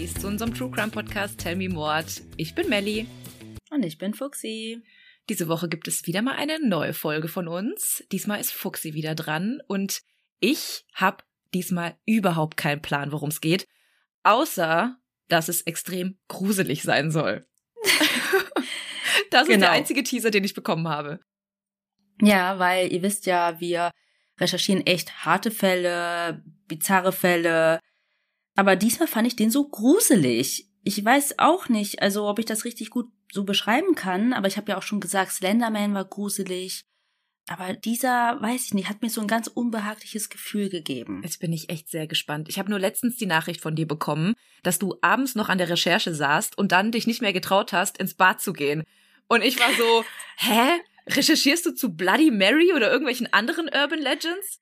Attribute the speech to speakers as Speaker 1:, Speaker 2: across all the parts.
Speaker 1: Mordis, zu unserem True Crime Podcast Tell Me Mord. Ich bin Melly.
Speaker 2: Und ich bin Fuxi.
Speaker 1: Diese Woche gibt es wieder mal eine neue Folge von uns. Diesmal ist Fuxi wieder dran und ich habe diesmal überhaupt keinen Plan, worum es geht, außer dass es extrem gruselig sein soll. das genau. ist der einzige Teaser, den ich bekommen habe.
Speaker 2: Ja, weil ihr wisst ja, wir recherchieren echt harte Fälle, bizarre Fälle. Aber diesmal fand ich den so gruselig. Ich weiß auch nicht, also ob ich das richtig gut so beschreiben kann, aber ich habe ja auch schon gesagt, Slenderman war gruselig. Aber dieser, weiß ich nicht, hat mir so ein ganz unbehagliches Gefühl gegeben.
Speaker 1: Jetzt bin ich echt sehr gespannt. Ich habe nur letztens die Nachricht von dir bekommen, dass du abends noch an der Recherche saßt und dann dich nicht mehr getraut hast, ins Bad zu gehen. Und ich war so, hä? Recherchierst du zu Bloody Mary oder irgendwelchen anderen Urban Legends?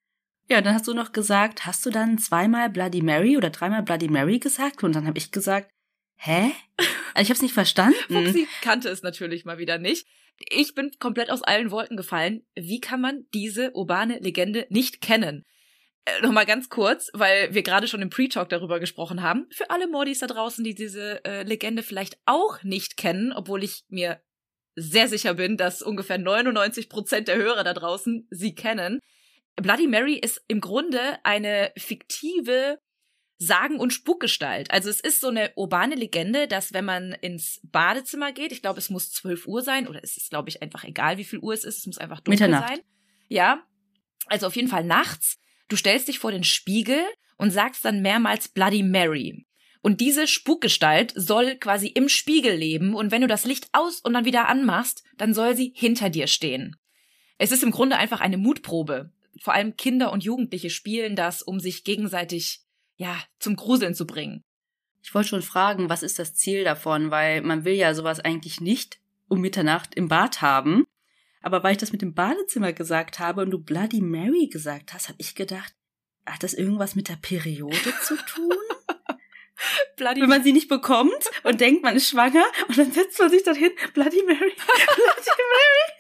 Speaker 2: Ja, dann hast du noch gesagt, hast du dann zweimal Bloody Mary oder dreimal Bloody Mary gesagt? Und dann habe ich gesagt, hä? Also ich habe es nicht verstanden.
Speaker 1: Fuxi kannte es natürlich mal wieder nicht. Ich bin komplett aus allen Wolken gefallen. Wie kann man diese urbane Legende nicht kennen? Äh, Nochmal ganz kurz, weil wir gerade schon im Pre-Talk darüber gesprochen haben. Für alle Mordis da draußen, die diese äh, Legende vielleicht auch nicht kennen, obwohl ich mir sehr sicher bin, dass ungefähr 99 Prozent der Hörer da draußen sie kennen. Bloody Mary ist im Grunde eine fiktive Sagen- und Spukgestalt. Also es ist so eine urbane Legende, dass wenn man ins Badezimmer geht, ich glaube, es muss 12 Uhr sein, oder es ist, glaube ich, einfach egal, wie viel Uhr es ist, es muss einfach dunkel Mitternacht. sein. Ja. Also auf jeden Fall nachts. Du stellst dich vor den Spiegel und sagst dann mehrmals Bloody Mary. Und diese Spukgestalt soll quasi im Spiegel leben und wenn du das Licht aus und dann wieder anmachst, dann soll sie hinter dir stehen. Es ist im Grunde einfach eine Mutprobe. Vor allem Kinder und Jugendliche spielen das, um sich gegenseitig ja, zum Gruseln zu bringen.
Speaker 2: Ich wollte schon fragen, was ist das Ziel davon, weil man will ja sowas eigentlich nicht um Mitternacht im Bad haben. Aber weil ich das mit dem Badezimmer gesagt habe und du Bloody Mary gesagt hast, habe ich gedacht, hat das irgendwas mit der Periode zu tun? Bloody Wenn man sie nicht bekommt und denkt, man ist schwanger und dann setzt man sich dorthin, Bloody Mary, Bloody Mary.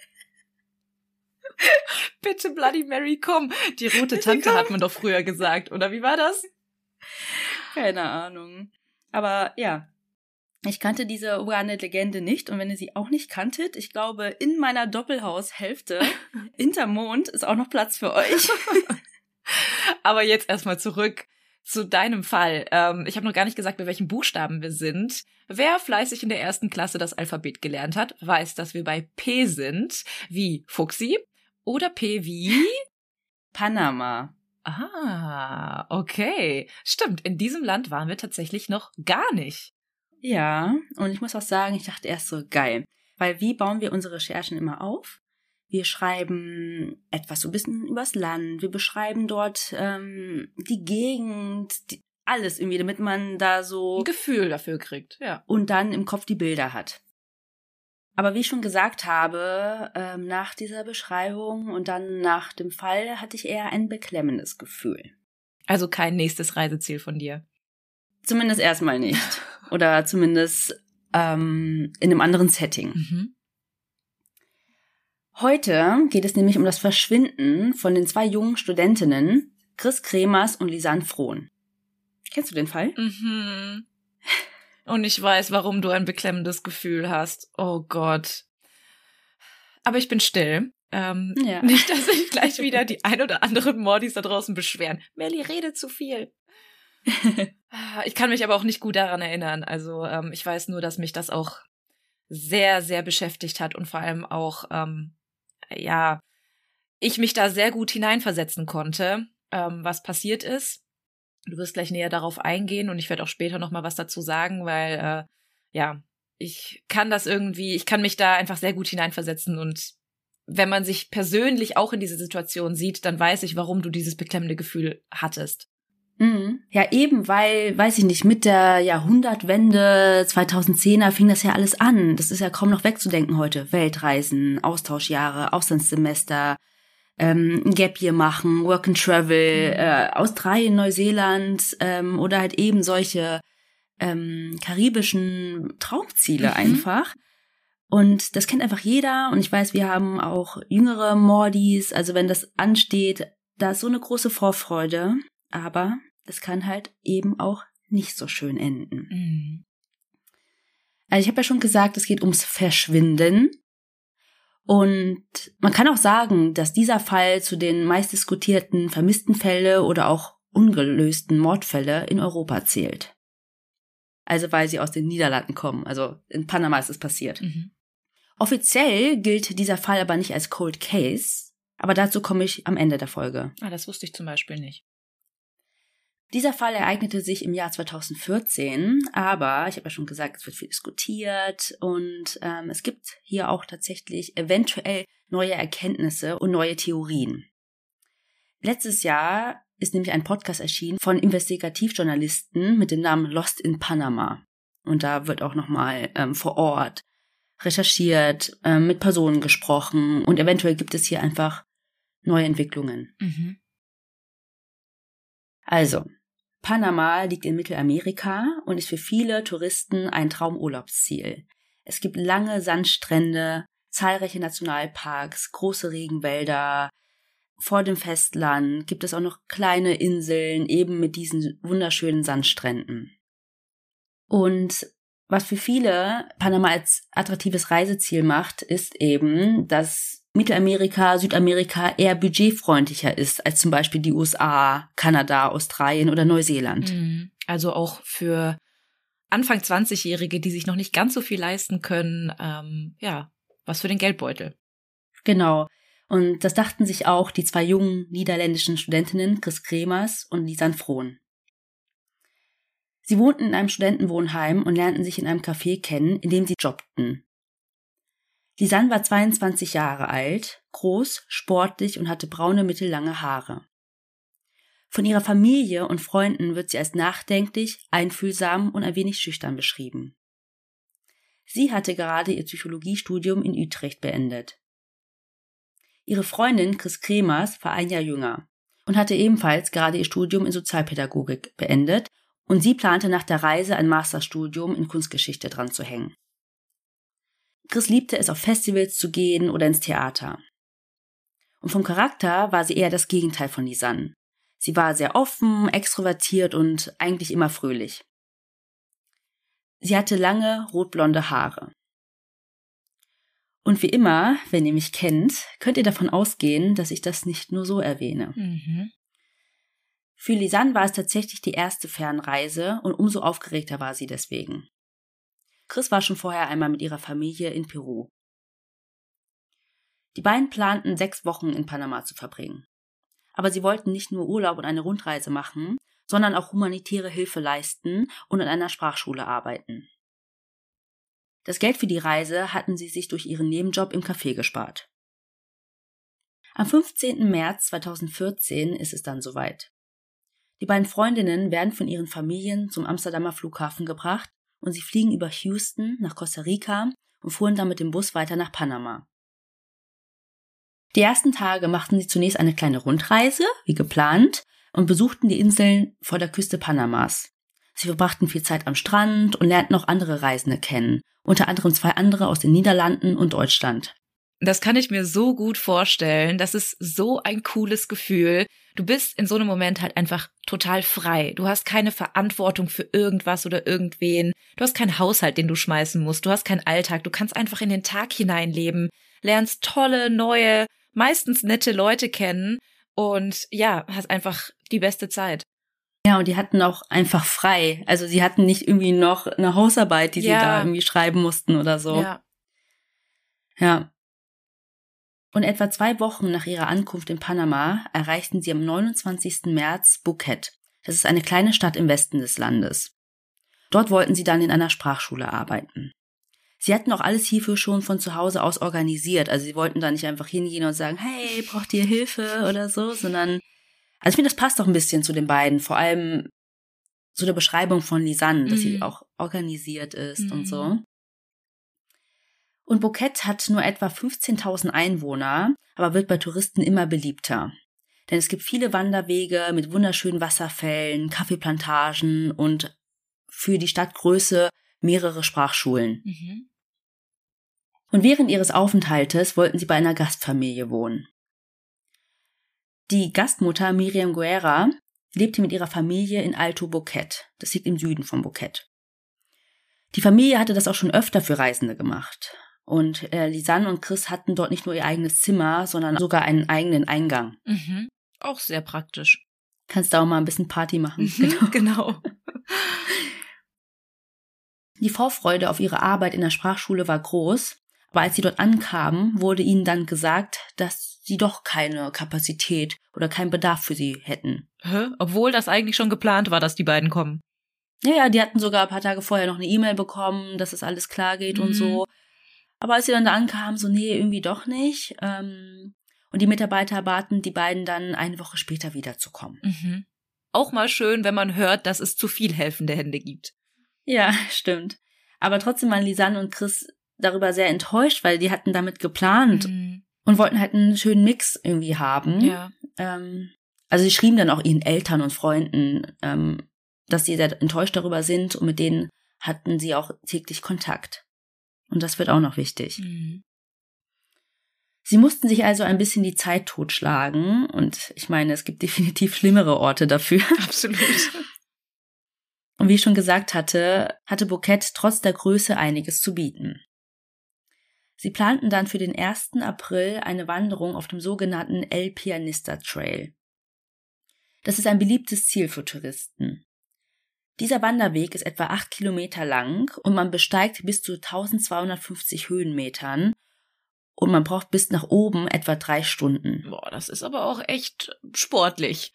Speaker 1: Bitte Bloody Mary, komm. Die rote Tante hat man doch früher gesagt, oder wie war das?
Speaker 2: Keine Ahnung. Aber ja, ich kannte diese urane Legende nicht und wenn ihr sie auch nicht kanntet, ich glaube, in meiner Doppelhaushälfte Intermond ist auch noch Platz für euch.
Speaker 1: Aber jetzt erstmal zurück zu deinem Fall. Ähm, ich habe noch gar nicht gesagt, bei welchen Buchstaben wir sind. Wer fleißig in der ersten Klasse das Alphabet gelernt hat, weiß, dass wir bei P sind, wie Fuxi oder P wie
Speaker 2: Panama.
Speaker 1: Ah, okay. Stimmt, in diesem Land waren wir tatsächlich noch gar nicht.
Speaker 2: Ja, und ich muss auch sagen, ich dachte erst so geil. Weil wie bauen wir unsere Recherchen immer auf? Wir schreiben etwas so ein bisschen übers Land, wir beschreiben dort ähm, die Gegend, die, alles irgendwie, damit man da so
Speaker 1: ein Gefühl dafür kriegt, ja.
Speaker 2: Und dann im Kopf die Bilder hat. Aber wie ich schon gesagt habe, ähm, nach dieser Beschreibung und dann nach dem Fall hatte ich eher ein beklemmendes Gefühl.
Speaker 1: Also kein nächstes Reiseziel von dir.
Speaker 2: Zumindest erstmal nicht. Oder zumindest ähm, in einem anderen Setting. Mhm. Heute geht es nämlich um das Verschwinden von den zwei jungen Studentinnen, Chris Kremers und Lisanne Frohn. Kennst du den Fall?
Speaker 1: Mhm. Und ich weiß, warum du ein beklemmendes Gefühl hast. Oh Gott. Aber ich bin still. Ähm, ja. Nicht, dass sich gleich wieder die ein oder anderen Mordis da draußen beschweren. Melly redet zu viel. ich kann mich aber auch nicht gut daran erinnern. Also ähm, ich weiß nur, dass mich das auch sehr, sehr beschäftigt hat und vor allem auch, ähm, ja, ich mich da sehr gut hineinversetzen konnte, ähm, was passiert ist. Du wirst gleich näher darauf eingehen und ich werde auch später noch mal was dazu sagen, weil äh, ja, ich kann das irgendwie, ich kann mich da einfach sehr gut hineinversetzen und wenn man sich persönlich auch in diese Situation sieht, dann weiß ich, warum du dieses beklemmende Gefühl hattest.
Speaker 2: Mhm. Ja, eben, weil, weiß ich nicht, mit der Jahrhundertwende 2010er fing das ja alles an. Das ist ja kaum noch wegzudenken heute. Weltreisen, Austauschjahre, Auslandssemester, ähm, ein Gap Year machen, Work and Travel, mhm. äh, Australien, Neuseeland ähm, oder halt eben solche ähm, karibischen Traumziele mhm. einfach. Und das kennt einfach jeder. Und ich weiß, wir haben auch jüngere Mordis. Also wenn das ansteht, da ist so eine große Vorfreude. Aber es kann halt eben auch nicht so schön enden.
Speaker 1: Mhm.
Speaker 2: Also ich habe ja schon gesagt, es geht ums Verschwinden. Und man kann auch sagen, dass dieser Fall zu den meistdiskutierten vermissten Fälle oder auch ungelösten Mordfälle in Europa zählt. Also weil sie aus den Niederlanden kommen. Also in Panama ist es passiert.
Speaker 1: Mhm.
Speaker 2: Offiziell gilt dieser Fall aber nicht als Cold Case, aber dazu komme ich am Ende der Folge.
Speaker 1: Ah, das wusste ich zum Beispiel nicht.
Speaker 2: Dieser Fall ereignete sich im Jahr 2014, aber ich habe ja schon gesagt, es wird viel diskutiert und ähm, es gibt hier auch tatsächlich eventuell neue Erkenntnisse und neue Theorien. Letztes Jahr ist nämlich ein Podcast erschienen von Investigativjournalisten mit dem Namen Lost in Panama. Und da wird auch nochmal ähm, vor Ort recherchiert, ähm, mit Personen gesprochen und eventuell gibt es hier einfach neue Entwicklungen.
Speaker 1: Mhm.
Speaker 2: Also, Panama liegt in Mittelamerika und ist für viele Touristen ein Traumurlaubsziel. Es gibt lange Sandstrände, zahlreiche Nationalparks, große Regenwälder. Vor dem Festland gibt es auch noch kleine Inseln, eben mit diesen wunderschönen Sandstränden. Und was für viele Panama als attraktives Reiseziel macht, ist eben, dass Mittelamerika, Südamerika eher budgetfreundlicher ist als zum Beispiel die USA, Kanada, Australien oder Neuseeland.
Speaker 1: Mhm. Also auch für Anfang 20-Jährige, die sich noch nicht ganz so viel leisten können, ähm, ja, was für den Geldbeutel.
Speaker 2: Genau. Und das dachten sich auch die zwei jungen niederländischen Studentinnen Chris Kremers und Lisan Frohn. Sie wohnten in einem Studentenwohnheim und lernten sich in einem Café kennen, in dem sie jobbten. Lisanne war 22 Jahre alt, groß, sportlich und hatte braune mittellange Haare. Von ihrer Familie und Freunden wird sie als nachdenklich, einfühlsam und ein wenig schüchtern beschrieben. Sie hatte gerade ihr Psychologiestudium in Utrecht beendet. Ihre Freundin Chris Kremers war ein Jahr jünger und hatte ebenfalls gerade ihr Studium in Sozialpädagogik beendet und sie plante nach der Reise ein Masterstudium in Kunstgeschichte dran zu hängen. Chris liebte es, auf Festivals zu gehen oder ins Theater. Und vom Charakter war sie eher das Gegenteil von Lisanne. Sie war sehr offen, extrovertiert und eigentlich immer fröhlich. Sie hatte lange, rotblonde Haare. Und wie immer, wenn ihr mich kennt, könnt ihr davon ausgehen, dass ich das nicht nur so erwähne.
Speaker 1: Mhm.
Speaker 2: Für Lisanne war es tatsächlich die erste Fernreise und umso aufgeregter war sie deswegen. Chris war schon vorher einmal mit ihrer Familie in Peru. Die beiden planten, sechs Wochen in Panama zu verbringen. Aber sie wollten nicht nur Urlaub und eine Rundreise machen, sondern auch humanitäre Hilfe leisten und in einer Sprachschule arbeiten. Das Geld für die Reise hatten sie sich durch ihren Nebenjob im Café gespart. Am 15. März 2014 ist es dann soweit. Die beiden Freundinnen werden von ihren Familien zum Amsterdamer Flughafen gebracht und sie fliegen über Houston nach Costa Rica und fuhren dann mit dem Bus weiter nach Panama. Die ersten Tage machten sie zunächst eine kleine Rundreise, wie geplant, und besuchten die Inseln vor der Küste Panamas. Sie verbrachten viel Zeit am Strand und lernten auch andere Reisende kennen, unter anderem zwei andere aus den Niederlanden und Deutschland.
Speaker 1: Das kann ich mir so gut vorstellen. Das ist so ein cooles Gefühl. Du bist in so einem Moment halt einfach total frei. Du hast keine Verantwortung für irgendwas oder irgendwen. Du hast keinen Haushalt, den du schmeißen musst. Du hast keinen Alltag. Du kannst einfach in den Tag hineinleben, lernst tolle, neue, meistens nette Leute kennen und ja, hast einfach die beste Zeit.
Speaker 2: Ja, und die hatten auch einfach frei. Also sie hatten nicht irgendwie noch eine Hausarbeit, die
Speaker 1: Ja.
Speaker 2: sie da irgendwie schreiben mussten oder so.
Speaker 1: Ja.
Speaker 2: Ja. Und etwa zwei Wochen nach ihrer Ankunft in Panama erreichten sie am 29. März Phuket. Das ist eine kleine Stadt im Westen des Landes. Dort wollten sie dann in einer Sprachschule arbeiten. Sie hatten auch alles hierfür schon von zu Hause aus organisiert. Also sie wollten da nicht einfach hingehen und sagen, hey, braucht ihr Hilfe oder so, sondern, also ich finde, das passt doch ein bisschen zu den beiden. Vor allem zu der Beschreibung von Lisanne, dass sie
Speaker 1: Mhm.
Speaker 2: auch organisiert ist
Speaker 1: Mhm.
Speaker 2: und so. Und Phuket hat nur etwa 15.000 Einwohner, aber wird bei Touristen immer beliebter. Denn es gibt viele Wanderwege mit wunderschönen Wasserfällen, Kaffeeplantagen und für die Stadtgröße mehrere Sprachschulen.
Speaker 1: Mhm.
Speaker 2: Und während ihres Aufenthaltes wollten sie bei einer Gastfamilie wohnen. Die Gastmutter Miriam Guerra lebte mit ihrer Familie in Alto Bouquet. Das liegt im Süden von Bouquet. Die Familie hatte das auch schon öfter für Reisende gemacht. Und äh, Lisanne und Chris hatten dort nicht nur ihr eigenes Zimmer, sondern sogar einen eigenen Eingang.
Speaker 1: Mhm. Auch sehr praktisch.
Speaker 2: Kannst da auch mal ein bisschen Party machen.
Speaker 1: Mhm, genau.
Speaker 2: Die Vorfreude auf ihre Arbeit in der Sprachschule war groß, aber als sie dort ankamen, wurde ihnen dann gesagt, dass sie doch keine Kapazität oder keinen Bedarf für sie hätten.
Speaker 1: Hä? Obwohl das eigentlich schon geplant war, dass die beiden kommen.
Speaker 2: Ja, ja, die hatten sogar ein paar Tage vorher noch eine E-Mail bekommen, dass es alles klar geht mhm. und so. Aber als sie dann da ankamen, so, nee, irgendwie doch nicht. Ähm, und die Mitarbeiter baten die beiden dann eine Woche später wiederzukommen.
Speaker 1: Mhm. Auch mal schön, wenn man hört, dass es zu viel helfende Hände gibt.
Speaker 2: Ja, stimmt. Aber trotzdem waren Lisanne und Chris darüber sehr enttäuscht, weil die hatten damit geplant mhm. und wollten halt einen schönen Mix irgendwie haben.
Speaker 1: Ja.
Speaker 2: Ähm, also sie schrieben dann auch ihren Eltern und Freunden, ähm, dass sie sehr enttäuscht darüber sind und mit denen hatten sie auch täglich Kontakt. Und das wird auch noch wichtig.
Speaker 1: Mhm.
Speaker 2: Sie mussten sich also ein bisschen die Zeit totschlagen und ich meine, es gibt definitiv schlimmere Orte dafür.
Speaker 1: Absolut.
Speaker 2: Und wie ich schon gesagt hatte, hatte Bouquet trotz der Größe einiges zu bieten. Sie planten dann für den 1. April eine Wanderung auf dem sogenannten El Pianista Trail. Das ist ein beliebtes Ziel für Touristen. Dieser Wanderweg ist etwa acht Kilometer lang und man besteigt bis zu 1250 Höhenmetern und man braucht bis nach oben etwa drei Stunden.
Speaker 1: Boah, das ist aber auch echt sportlich.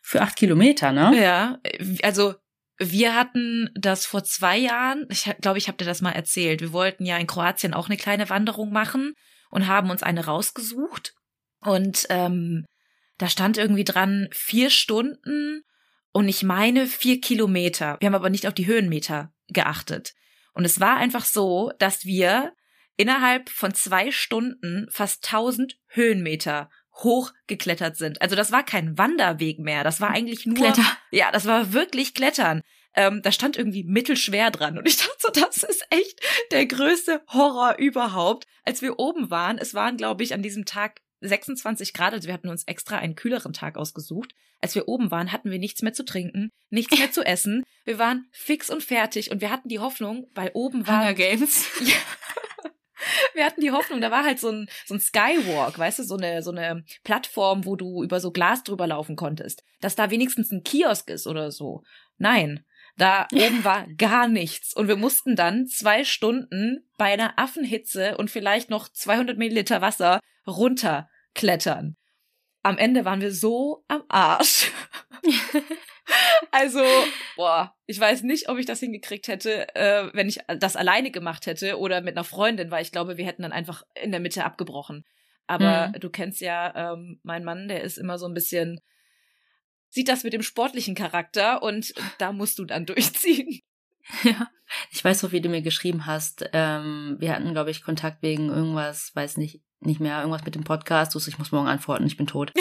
Speaker 2: Für acht Kilometer, ne?
Speaker 1: Ja, also wir hatten das vor zwei Jahren, ich glaube, ich habe dir das mal erzählt. Wir wollten ja in Kroatien auch eine kleine Wanderung machen und haben uns eine rausgesucht. Und ähm, da stand irgendwie dran vier Stunden und ich meine vier Kilometer. Wir haben aber nicht auf die Höhenmeter geachtet. Und es war einfach so, dass wir innerhalb von zwei Stunden fast tausend Höhenmeter hochgeklettert sind. Also das war kein Wanderweg mehr, das war eigentlich nur
Speaker 2: Kletter.
Speaker 1: Ja, das war wirklich Klettern. Ähm, da stand irgendwie mittelschwer dran und ich dachte so, das ist echt der größte Horror überhaupt. Als wir oben waren, es waren glaube ich an diesem Tag 26 Grad, also wir hatten uns extra einen kühleren Tag ausgesucht. Als wir oben waren, hatten wir nichts mehr zu trinken, nichts mehr zu essen. Wir waren fix und fertig und wir hatten die Hoffnung, weil oben war
Speaker 2: Hunger Games.
Speaker 1: Ja. Wir hatten die Hoffnung, da war halt so ein, so ein Skywalk, weißt du, so eine, so eine Plattform, wo du über so Glas drüber laufen konntest, dass da wenigstens ein Kiosk ist oder so. Nein, da oben war gar nichts. Und wir mussten dann zwei Stunden bei einer Affenhitze und vielleicht noch 200 Milliliter Wasser runterklettern. Am Ende waren wir so am Arsch. also, boah, ich weiß nicht, ob ich das hingekriegt hätte, äh, wenn ich das alleine gemacht hätte oder mit einer Freundin, weil ich glaube, wir hätten dann einfach in der Mitte abgebrochen. Aber mhm. du kennst ja ähm, meinen Mann, der ist immer so ein bisschen, sieht das mit dem sportlichen Charakter und da musst du dann durchziehen.
Speaker 2: Ja, ich weiß noch, wie du mir geschrieben hast. Ähm, wir hatten, glaube ich, Kontakt wegen irgendwas, weiß nicht, nicht mehr, irgendwas mit dem Podcast. Ich muss morgen antworten, ich bin tot.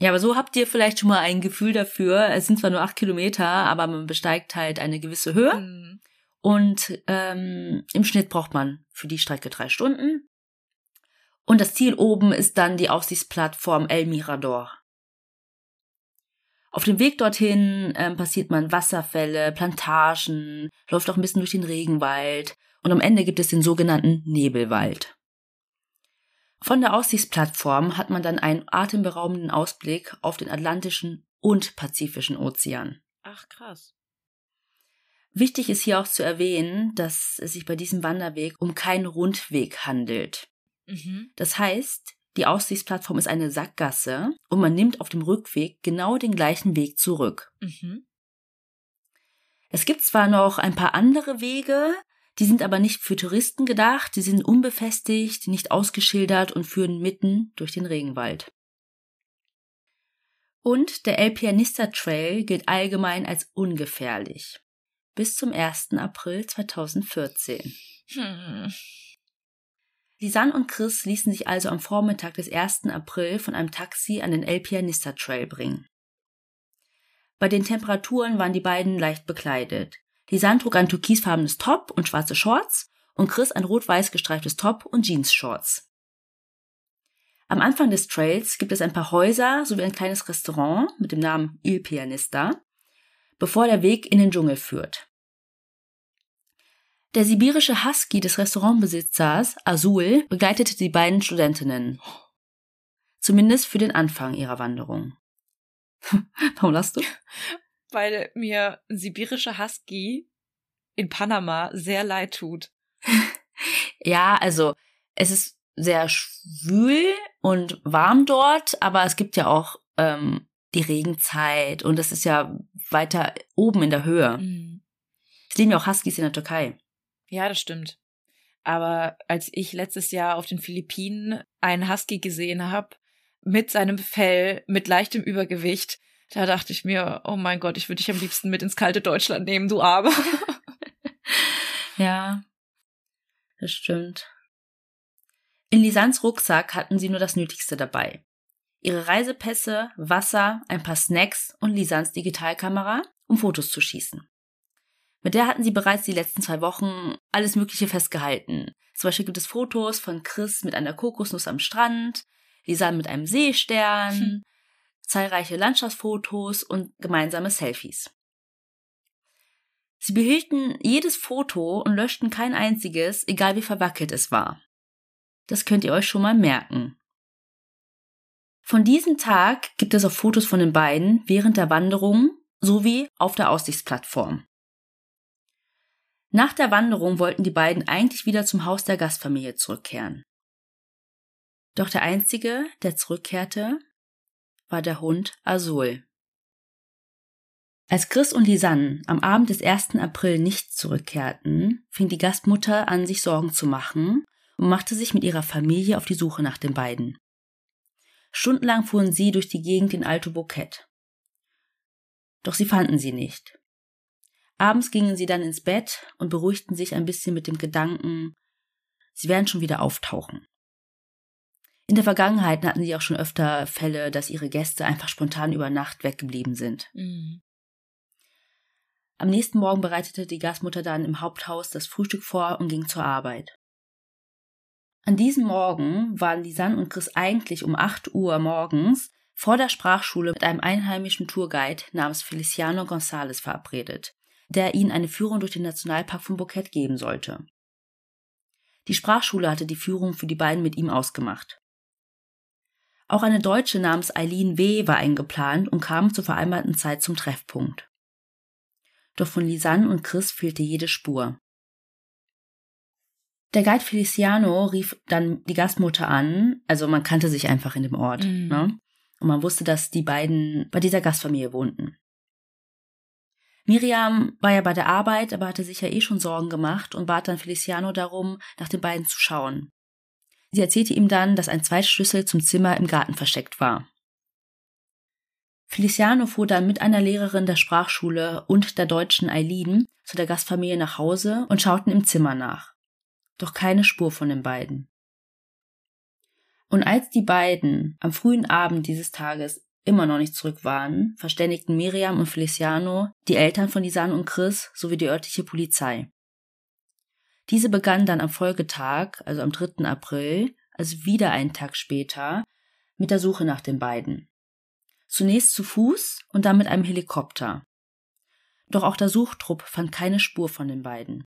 Speaker 2: ja, aber so habt ihr vielleicht schon mal ein Gefühl dafür. Es sind zwar nur acht Kilometer, aber man besteigt halt eine gewisse Höhe. Mhm. Und ähm, im Schnitt braucht man für die Strecke drei Stunden. Und das Ziel oben ist dann die Aussichtsplattform El Mirador. Auf dem Weg dorthin ähm, passiert man Wasserfälle, Plantagen, läuft auch ein bisschen durch den Regenwald und am Ende gibt es den sogenannten Nebelwald. Von der Aussichtsplattform hat man dann einen atemberaubenden Ausblick auf den Atlantischen und Pazifischen Ozean.
Speaker 1: Ach krass.
Speaker 2: Wichtig ist hier auch zu erwähnen, dass es sich bei diesem Wanderweg um keinen Rundweg handelt.
Speaker 1: Mhm.
Speaker 2: Das heißt, die Aussichtsplattform ist eine Sackgasse und man nimmt auf dem Rückweg genau den gleichen Weg zurück.
Speaker 1: Mhm.
Speaker 2: Es gibt zwar noch ein paar andere Wege, die sind aber nicht für Touristen gedacht, die sind unbefestigt, nicht ausgeschildert und führen mitten durch den Regenwald. Und der El Pianista Trail gilt allgemein als ungefährlich. Bis zum 1. April 2014.
Speaker 1: Hm.
Speaker 2: Lisanne und Chris ließen sich also am Vormittag des 1. April von einem Taxi an den El Pianista Trail bringen. Bei den Temperaturen waren die beiden leicht bekleidet. Lisanne trug ein türkisfarbenes Top und schwarze Shorts und Chris ein rot-weiß gestreiftes Top und Jeans-Shorts. Am Anfang des Trails gibt es ein paar Häuser sowie ein kleines Restaurant mit dem Namen Il Pianista, bevor der Weg in den Dschungel führt. Der sibirische Husky des Restaurantbesitzers, Azul, begleitete die beiden Studentinnen. Zumindest für den Anfang ihrer Wanderung. Warum lachst du?
Speaker 1: Weil mir ein sibirischer Husky in Panama sehr leid tut.
Speaker 2: ja, also es ist sehr schwül und warm dort, aber es gibt ja auch ähm, die Regenzeit und es ist ja weiter oben in der Höhe. Mhm. Es leben ja auch Huskies in der Türkei.
Speaker 1: Ja, das stimmt. Aber als ich letztes Jahr auf den Philippinen einen Husky gesehen habe, mit seinem Fell, mit leichtem Übergewicht, da dachte ich mir, oh mein Gott, ich würde dich am liebsten mit ins kalte Deutschland nehmen, du Arme.
Speaker 2: ja, das stimmt. In Lisans Rucksack hatten sie nur das Nötigste dabei. Ihre Reisepässe, Wasser, ein paar Snacks und Lisans Digitalkamera, um Fotos zu schießen. Mit der hatten sie bereits die letzten zwei Wochen alles Mögliche festgehalten. Zum Beispiel gibt es Fotos von Chris mit einer Kokosnuss am Strand, Lisan mit einem Seestern, hm. zahlreiche Landschaftsfotos und gemeinsame Selfies. Sie behielten jedes Foto und löschten kein einziges, egal wie verwackelt es war. Das könnt ihr euch schon mal merken. Von diesem Tag gibt es auch Fotos von den beiden während der Wanderung sowie auf der Aussichtsplattform. Nach der Wanderung wollten die beiden eigentlich wieder zum Haus der Gastfamilie zurückkehren. Doch der einzige, der zurückkehrte, war der Hund Azul. Als Chris und Lisanne am Abend des 1. April nicht zurückkehrten, fing die Gastmutter an, sich Sorgen zu machen und machte sich mit ihrer Familie auf die Suche nach den beiden. Stundenlang fuhren sie durch die Gegend in Alto Bouquet. Doch sie fanden sie nicht. Abends gingen sie dann ins Bett und beruhigten sich ein bisschen mit dem Gedanken, sie werden schon wieder auftauchen. In der Vergangenheit hatten sie auch schon öfter Fälle, dass ihre Gäste einfach spontan über Nacht weggeblieben sind. Mhm. Am nächsten Morgen bereitete die Gastmutter dann im Haupthaus das Frühstück vor und ging zur Arbeit. An diesem Morgen waren Lisanne und Chris eigentlich um 8 Uhr morgens vor der Sprachschule mit einem einheimischen Tourguide namens Feliciano González verabredet, der ihnen eine Führung durch den Nationalpark von Bouquet geben sollte. Die Sprachschule hatte die Führung für die beiden mit ihm ausgemacht. Auch eine Deutsche namens Eileen W. war eingeplant und kam zur vereinbarten Zeit zum Treffpunkt. Doch von Lisanne und Chris fehlte jede Spur. Der Guide Feliciano rief dann die Gastmutter an, also man kannte sich einfach in dem Ort, mhm. ne? Und man wusste, dass die beiden bei dieser Gastfamilie wohnten. Miriam war ja bei der Arbeit, aber hatte sich ja eh schon Sorgen gemacht und bat dann Feliciano darum, nach den beiden zu schauen. Sie erzählte ihm dann, dass ein Zweitschlüssel zum Zimmer im Garten versteckt war. Feliciano fuhr dann mit einer Lehrerin der Sprachschule und der deutschen Eileen zu der Gastfamilie nach Hause und schauten im Zimmer nach. Doch keine Spur von den beiden. Und als die beiden am frühen Abend dieses Tages immer noch nicht zurück waren, verständigten Miriam und Feliciano die Eltern von Lisanne und Chris sowie die örtliche Polizei. Diese begann dann am Folgetag, also am 3. April, also wieder einen Tag später, mit der Suche nach den beiden. Zunächst zu Fuß und dann mit einem Helikopter. Doch auch der Suchtrupp fand keine Spur von den beiden.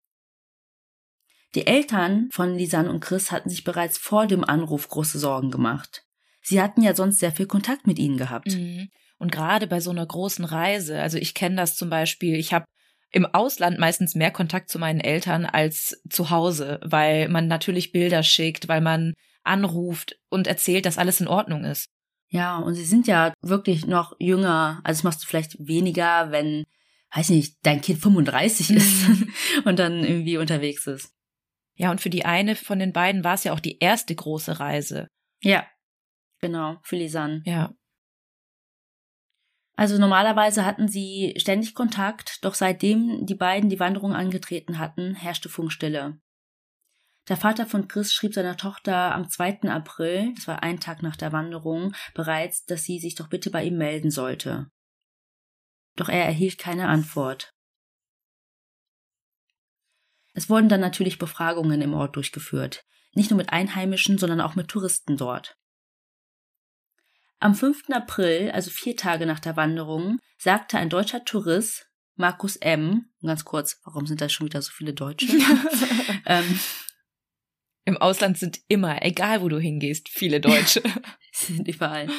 Speaker 2: Die Eltern von Lisanne und Chris hatten sich bereits vor dem Anruf große Sorgen gemacht. Sie hatten ja sonst sehr viel Kontakt mit ihnen gehabt. Mhm.
Speaker 1: Und gerade bei so einer großen Reise, also ich kenne das zum Beispiel, ich habe im Ausland meistens mehr Kontakt zu meinen Eltern als zu Hause, weil man natürlich Bilder schickt, weil man anruft und erzählt, dass alles in Ordnung ist.
Speaker 2: Ja, und sie sind ja wirklich noch jünger. Also das machst du vielleicht weniger, wenn, weiß nicht, dein Kind 35 ist mhm. und dann irgendwie unterwegs ist.
Speaker 1: Ja, und für die eine von den beiden war es ja auch die erste große Reise.
Speaker 2: Ja, genau, für Lisanne.
Speaker 1: Ja.
Speaker 2: Also normalerweise hatten sie ständig Kontakt, doch seitdem die beiden die Wanderung angetreten hatten, herrschte Funkstille. Der Vater von Chris schrieb seiner Tochter am 2. April, das war ein Tag nach der Wanderung, bereits, dass sie sich doch bitte bei ihm melden sollte. Doch er erhielt keine Antwort. Es wurden dann natürlich Befragungen im Ort durchgeführt, nicht nur mit Einheimischen, sondern auch mit Touristen dort. Am 5. April, also vier Tage nach der Wanderung, sagte ein deutscher Tourist, Markus M., ganz kurz, warum sind da schon wieder so viele Deutsche? ähm,
Speaker 1: Im Ausland sind immer, egal wo du hingehst, viele Deutsche.
Speaker 2: Sie sind überall.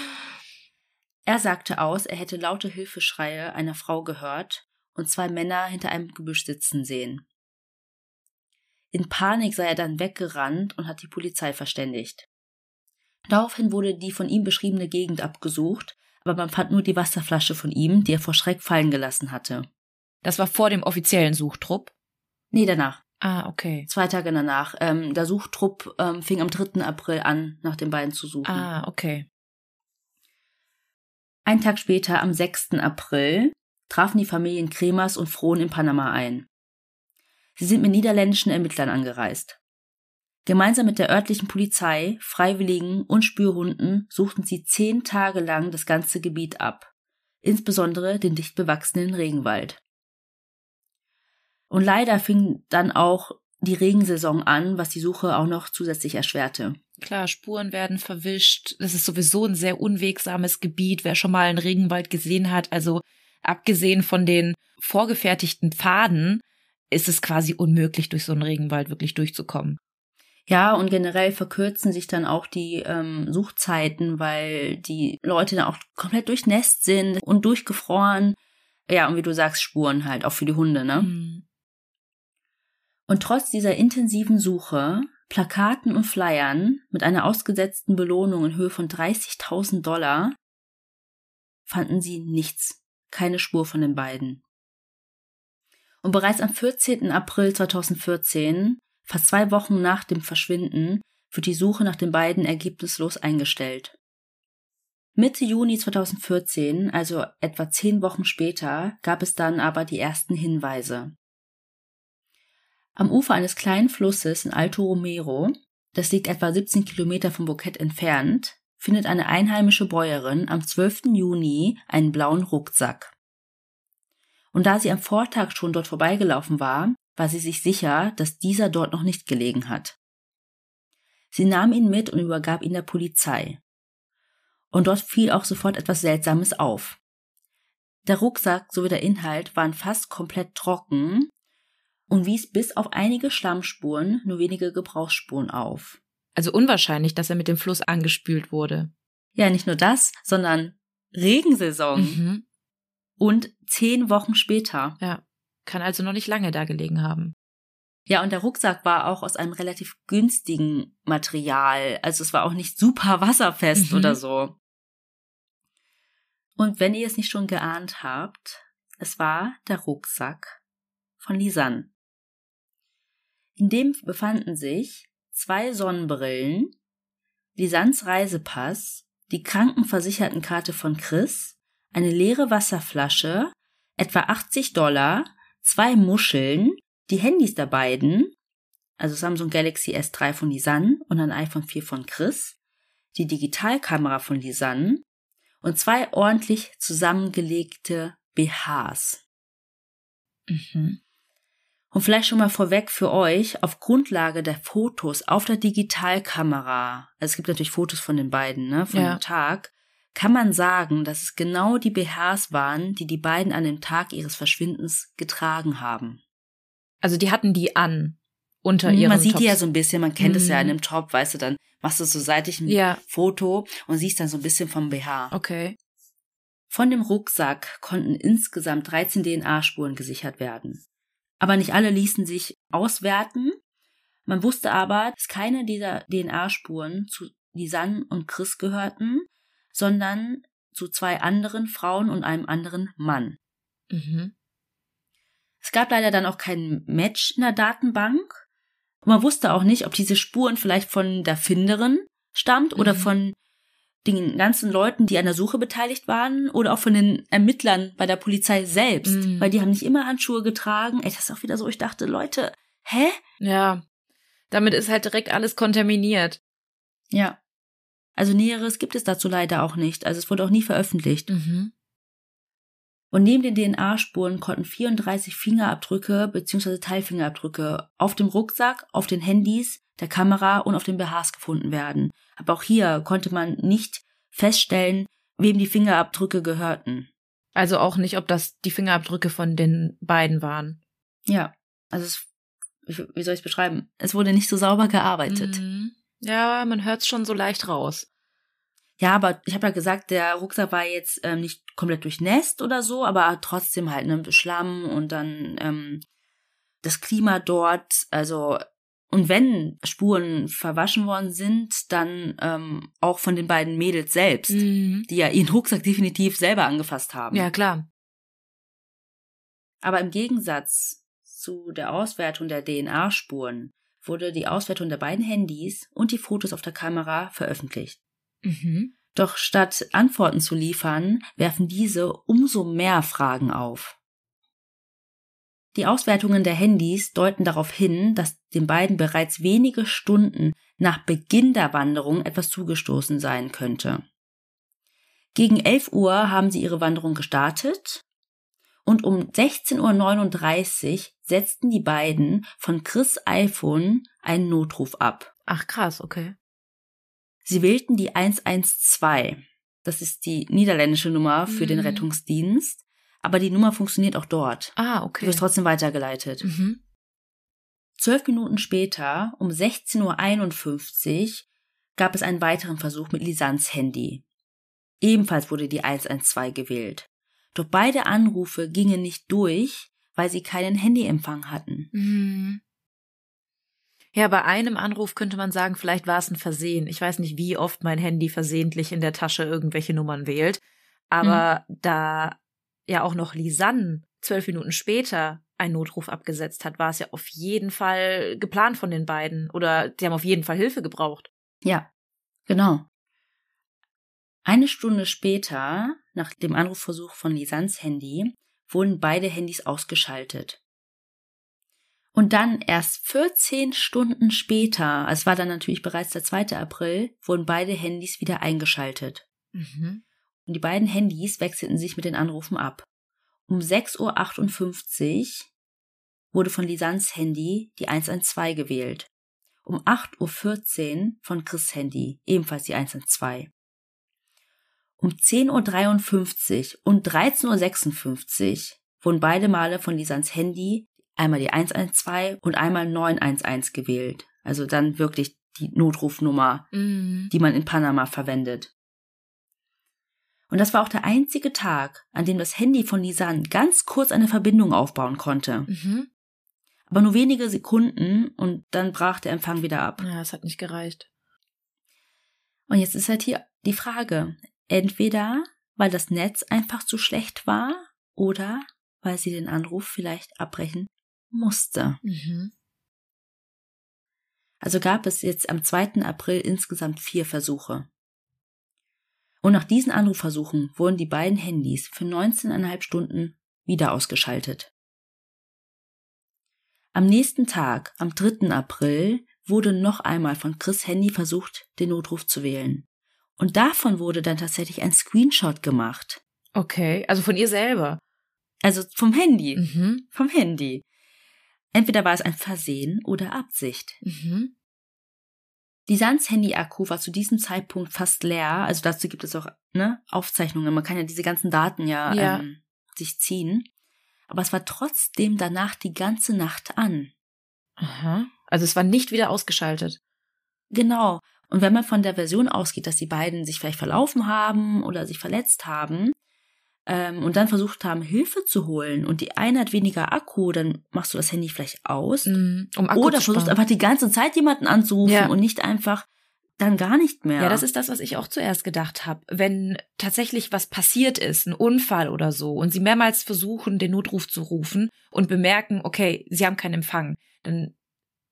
Speaker 2: Er sagte aus, er hätte laute Hilfeschreie einer Frau gehört und zwei Männer hinter einem Gebüsch sitzen sehen. In Panik sei er dann weggerannt und hat die Polizei verständigt. Daraufhin wurde die von ihm beschriebene Gegend abgesucht, aber man fand nur die Wasserflasche von ihm, die er vor Schreck fallen gelassen hatte.
Speaker 1: Das war vor dem offiziellen Suchtrupp?
Speaker 2: Nee, danach.
Speaker 1: Ah, okay.
Speaker 2: Zwei Tage danach. Ähm, der Suchtrupp ähm, fing am 3. April an, nach den beiden zu suchen.
Speaker 1: Ah, okay.
Speaker 2: Ein Tag später, am 6. April, trafen die Familien Kremers und Frohn in Panama ein. Sie sind mit niederländischen Ermittlern angereist. Gemeinsam mit der örtlichen Polizei, Freiwilligen und Spürhunden suchten sie zehn Tage lang das ganze Gebiet ab, insbesondere den dicht bewachsenen Regenwald. Und leider fing dann auch die Regensaison an, was die Suche auch noch zusätzlich erschwerte.
Speaker 1: Klar, Spuren werden verwischt. Das ist sowieso ein sehr unwegsames Gebiet. Wer schon mal einen Regenwald gesehen hat, also abgesehen von den vorgefertigten Pfaden, ist es quasi unmöglich, durch so einen Regenwald wirklich durchzukommen.
Speaker 2: Ja, und generell verkürzen sich dann auch die ähm, Suchzeiten, weil die Leute dann auch komplett durchnässt sind und durchgefroren. Ja, und wie du sagst, Spuren halt, auch für die Hunde, ne? Mhm. Und trotz dieser intensiven Suche, Plakaten und Flyern mit einer ausgesetzten Belohnung in Höhe von 30.000 Dollar, fanden sie nichts, keine Spur von den beiden. Und bereits am 14. April 2014 Fast zwei Wochen nach dem Verschwinden wird die Suche nach den beiden ergebnislos eingestellt. Mitte Juni 2014, also etwa zehn Wochen später, gab es dann aber die ersten Hinweise. Am Ufer eines kleinen Flusses in Alto Romero, das liegt etwa 17 Kilometer vom Bouquet entfernt, findet eine einheimische Bäuerin am 12. Juni einen blauen Rucksack. Und da sie am Vortag schon dort vorbeigelaufen war, war sie sich sicher, dass dieser dort noch nicht gelegen hat. Sie nahm ihn mit und übergab ihn der Polizei. Und dort fiel auch sofort etwas Seltsames auf. Der Rucksack sowie der Inhalt waren fast komplett trocken und wies bis auf einige Schlammspuren nur wenige Gebrauchsspuren auf.
Speaker 1: Also unwahrscheinlich, dass er mit dem Fluss angespült wurde.
Speaker 2: Ja, nicht nur das, sondern Regensaison. Mhm. Und zehn Wochen später.
Speaker 1: Ja. Kann also noch nicht lange da gelegen haben.
Speaker 2: Ja, und der Rucksack war auch aus einem relativ günstigen Material. Also es war auch nicht super wasserfest mhm. oder so. Und wenn ihr es nicht schon geahnt habt, es war der Rucksack von Lisanne. In dem befanden sich zwei Sonnenbrillen, Lisannes Reisepass, die Krankenversichertenkarte von Chris, eine leere Wasserflasche, etwa 80 Dollar zwei Muscheln, die Handys der beiden, also Samsung Galaxy S3 von Lisanne und ein iPhone 4 von Chris, die Digitalkamera von Lisanne und zwei ordentlich zusammengelegte BHs. Mhm. Und vielleicht schon mal vorweg für euch, auf Grundlage der Fotos auf der Digitalkamera, also es gibt natürlich Fotos von den beiden, ne, von ja. dem Tag, kann man sagen, dass es genau die BHs waren, die die beiden an dem Tag ihres Verschwindens getragen haben.
Speaker 1: Also die hatten die an unter ihrem
Speaker 2: Man sieht
Speaker 1: Tops.
Speaker 2: die ja so ein bisschen, man kennt es mhm. ja in einem Top, weißt du, dann machst du so seitlich ein ja. Foto und siehst dann so ein bisschen vom BH.
Speaker 1: Okay.
Speaker 2: Von dem Rucksack konnten insgesamt 13 DNA-Spuren gesichert werden. Aber nicht alle ließen sich auswerten. Man wusste aber, dass keine dieser DNA-Spuren zu Lisanne und Chris gehörten, sondern zu zwei anderen Frauen und einem anderen Mann. Mhm. Es gab leider dann auch kein Match in der Datenbank. Und man wusste auch nicht, ob diese Spuren vielleicht von der Finderin stammt mhm. oder von den ganzen Leuten, die an der Suche beteiligt waren oder auch von den Ermittlern bei der Polizei selbst, mhm. weil die haben nicht immer Handschuhe getragen. Ey, das ist auch wieder so, ich dachte, Leute, hä?
Speaker 1: Ja. Damit ist halt direkt alles kontaminiert.
Speaker 2: Ja. Also Näheres gibt es dazu leider auch nicht. Also es wurde auch nie veröffentlicht. Mhm. Und neben den DNA-Spuren konnten 34 Fingerabdrücke bzw. Teilfingerabdrücke auf dem Rucksack, auf den Handys, der Kamera und auf den BHs gefunden werden. Aber auch hier konnte man nicht feststellen, wem die Fingerabdrücke gehörten.
Speaker 1: Also auch nicht, ob das die Fingerabdrücke von den beiden waren.
Speaker 2: Ja, also es, wie soll ich es beschreiben? Es wurde nicht so sauber gearbeitet.
Speaker 1: Mhm. Ja, man hört es schon so leicht raus.
Speaker 2: Ja, aber ich habe ja gesagt, der Rucksack war jetzt ähm, nicht komplett durchnässt oder so, aber trotzdem halt ne Schlamm und dann ähm, das Klima dort, also und wenn Spuren verwaschen worden sind, dann ähm, auch von den beiden Mädels selbst,
Speaker 1: Mhm.
Speaker 2: die ja ihren Rucksack definitiv selber angefasst haben.
Speaker 1: Ja, klar.
Speaker 2: Aber im Gegensatz zu der Auswertung der DNA-Spuren wurde die Auswertung der beiden Handys und die Fotos auf der Kamera veröffentlicht.
Speaker 1: Mhm.
Speaker 2: Doch statt Antworten zu liefern, werfen diese umso mehr Fragen auf. Die Auswertungen der Handys deuten darauf hin, dass den beiden bereits wenige Stunden nach Beginn der Wanderung etwas zugestoßen sein könnte. Gegen 11 Uhr haben sie ihre Wanderung gestartet und um 16.39 Uhr setzten die beiden von Chris iPhone einen Notruf ab.
Speaker 1: Ach krass, okay.
Speaker 2: Sie wählten die 112. Das ist die niederländische Nummer für den
Speaker 1: Mhm.
Speaker 2: Rettungsdienst. Aber die Nummer funktioniert auch dort.
Speaker 1: Ah,
Speaker 2: Du
Speaker 1: okay.
Speaker 2: wirst trotzdem weitergeleitet.
Speaker 1: Mhm.
Speaker 2: Zwölf Minuten später, um 16.51 Uhr, gab es einen weiteren Versuch mit Lisans Handy. Ebenfalls wurde die 112 gewählt. Doch beide Anrufe gingen nicht durch, weil sie keinen Handyempfang hatten.
Speaker 1: Mhm. Ja, bei einem Anruf könnte man sagen, vielleicht war es ein Versehen. Ich weiß nicht, wie oft mein Handy versehentlich in der Tasche irgendwelche Nummern wählt. Aber da ja auch noch Lisanne zwölf Minuten später einen Notruf abgesetzt hat, war es ja auf jeden Fall geplant von den beiden. Oder die haben auf jeden Fall Hilfe gebraucht.
Speaker 2: Ja, genau. Eine Stunde später, nach dem Anrufversuch von Lisans Handy, wurden beide Handys ausgeschaltet. Und dann erst 14 Stunden später, es war dann natürlich bereits der 2. April, wurden beide Handys wieder eingeschaltet.
Speaker 1: Mhm.
Speaker 2: Und die beiden Handys wechselten sich mit den Anrufen ab. Um 6.58 Uhr wurde von Lisans Handy die 112 gewählt. Um 8.14 Uhr von Chris Handy, ebenfalls die 112. Um 10.53 Uhr und 13.56 Uhr wurden beide Male von Lisans Handy einmal die 112 und einmal 911 gewählt. Also dann wirklich die Notrufnummer,
Speaker 1: Mhm.
Speaker 2: die man in Panama verwendet. Und das war auch der einzige Tag, an dem das Handy von Lisanne ganz kurz eine Verbindung aufbauen konnte.
Speaker 1: Mhm.
Speaker 2: Aber nur wenige Sekunden und dann brach der Empfang wieder ab.
Speaker 1: Ja, es hat nicht gereicht.
Speaker 2: Und jetzt ist halt hier die Frage. Entweder, weil das Netz einfach zu schlecht war oder weil sie den Anruf vielleicht abbrechen musste.
Speaker 1: Mhm.
Speaker 2: Also gab es jetzt am 2. April insgesamt vier Versuche. Und nach diesen Anrufversuchen wurden die beiden Handys für 19,5 Stunden wieder ausgeschaltet. Am nächsten Tag, am 3. April, wurde noch einmal von Chris Handy versucht, den Notruf zu wählen. Und davon wurde dann tatsächlich ein Screenshot gemacht.
Speaker 1: Okay, also von ihr selber.
Speaker 2: Also vom Handy.
Speaker 1: Mhm.
Speaker 2: Vom Handy. Entweder war es ein Versehen oder Absicht.
Speaker 1: Mhm.
Speaker 2: Die Sans Handy-Akku war zu diesem Zeitpunkt fast leer. Also dazu gibt es auch ne, Aufzeichnungen. Man kann ja diese ganzen Daten ja,
Speaker 1: Ja.
Speaker 2: Ähm, sich ziehen. Aber es war trotzdem danach die ganze Nacht an.
Speaker 1: Aha. Also es war nicht wieder ausgeschaltet.
Speaker 2: Genau. Und wenn man von der Version ausgeht, dass die beiden sich vielleicht verlaufen haben oder sich verletzt haben ähm, und dann versucht haben, Hilfe zu holen und die eine hat weniger Akku, dann machst du das Handy vielleicht aus.
Speaker 1: Mhm. Um Akku
Speaker 2: oder versuchst einfach die ganze Zeit jemanden anzurufen
Speaker 1: Ja.
Speaker 2: und nicht einfach dann gar nicht mehr.
Speaker 1: Ja, das ist das, was ich auch zuerst gedacht habe. Wenn tatsächlich was passiert ist, ein Unfall oder so, und sie mehrmals versuchen, den Notruf zu rufen und bemerken, okay, sie haben keinen Empfang, dann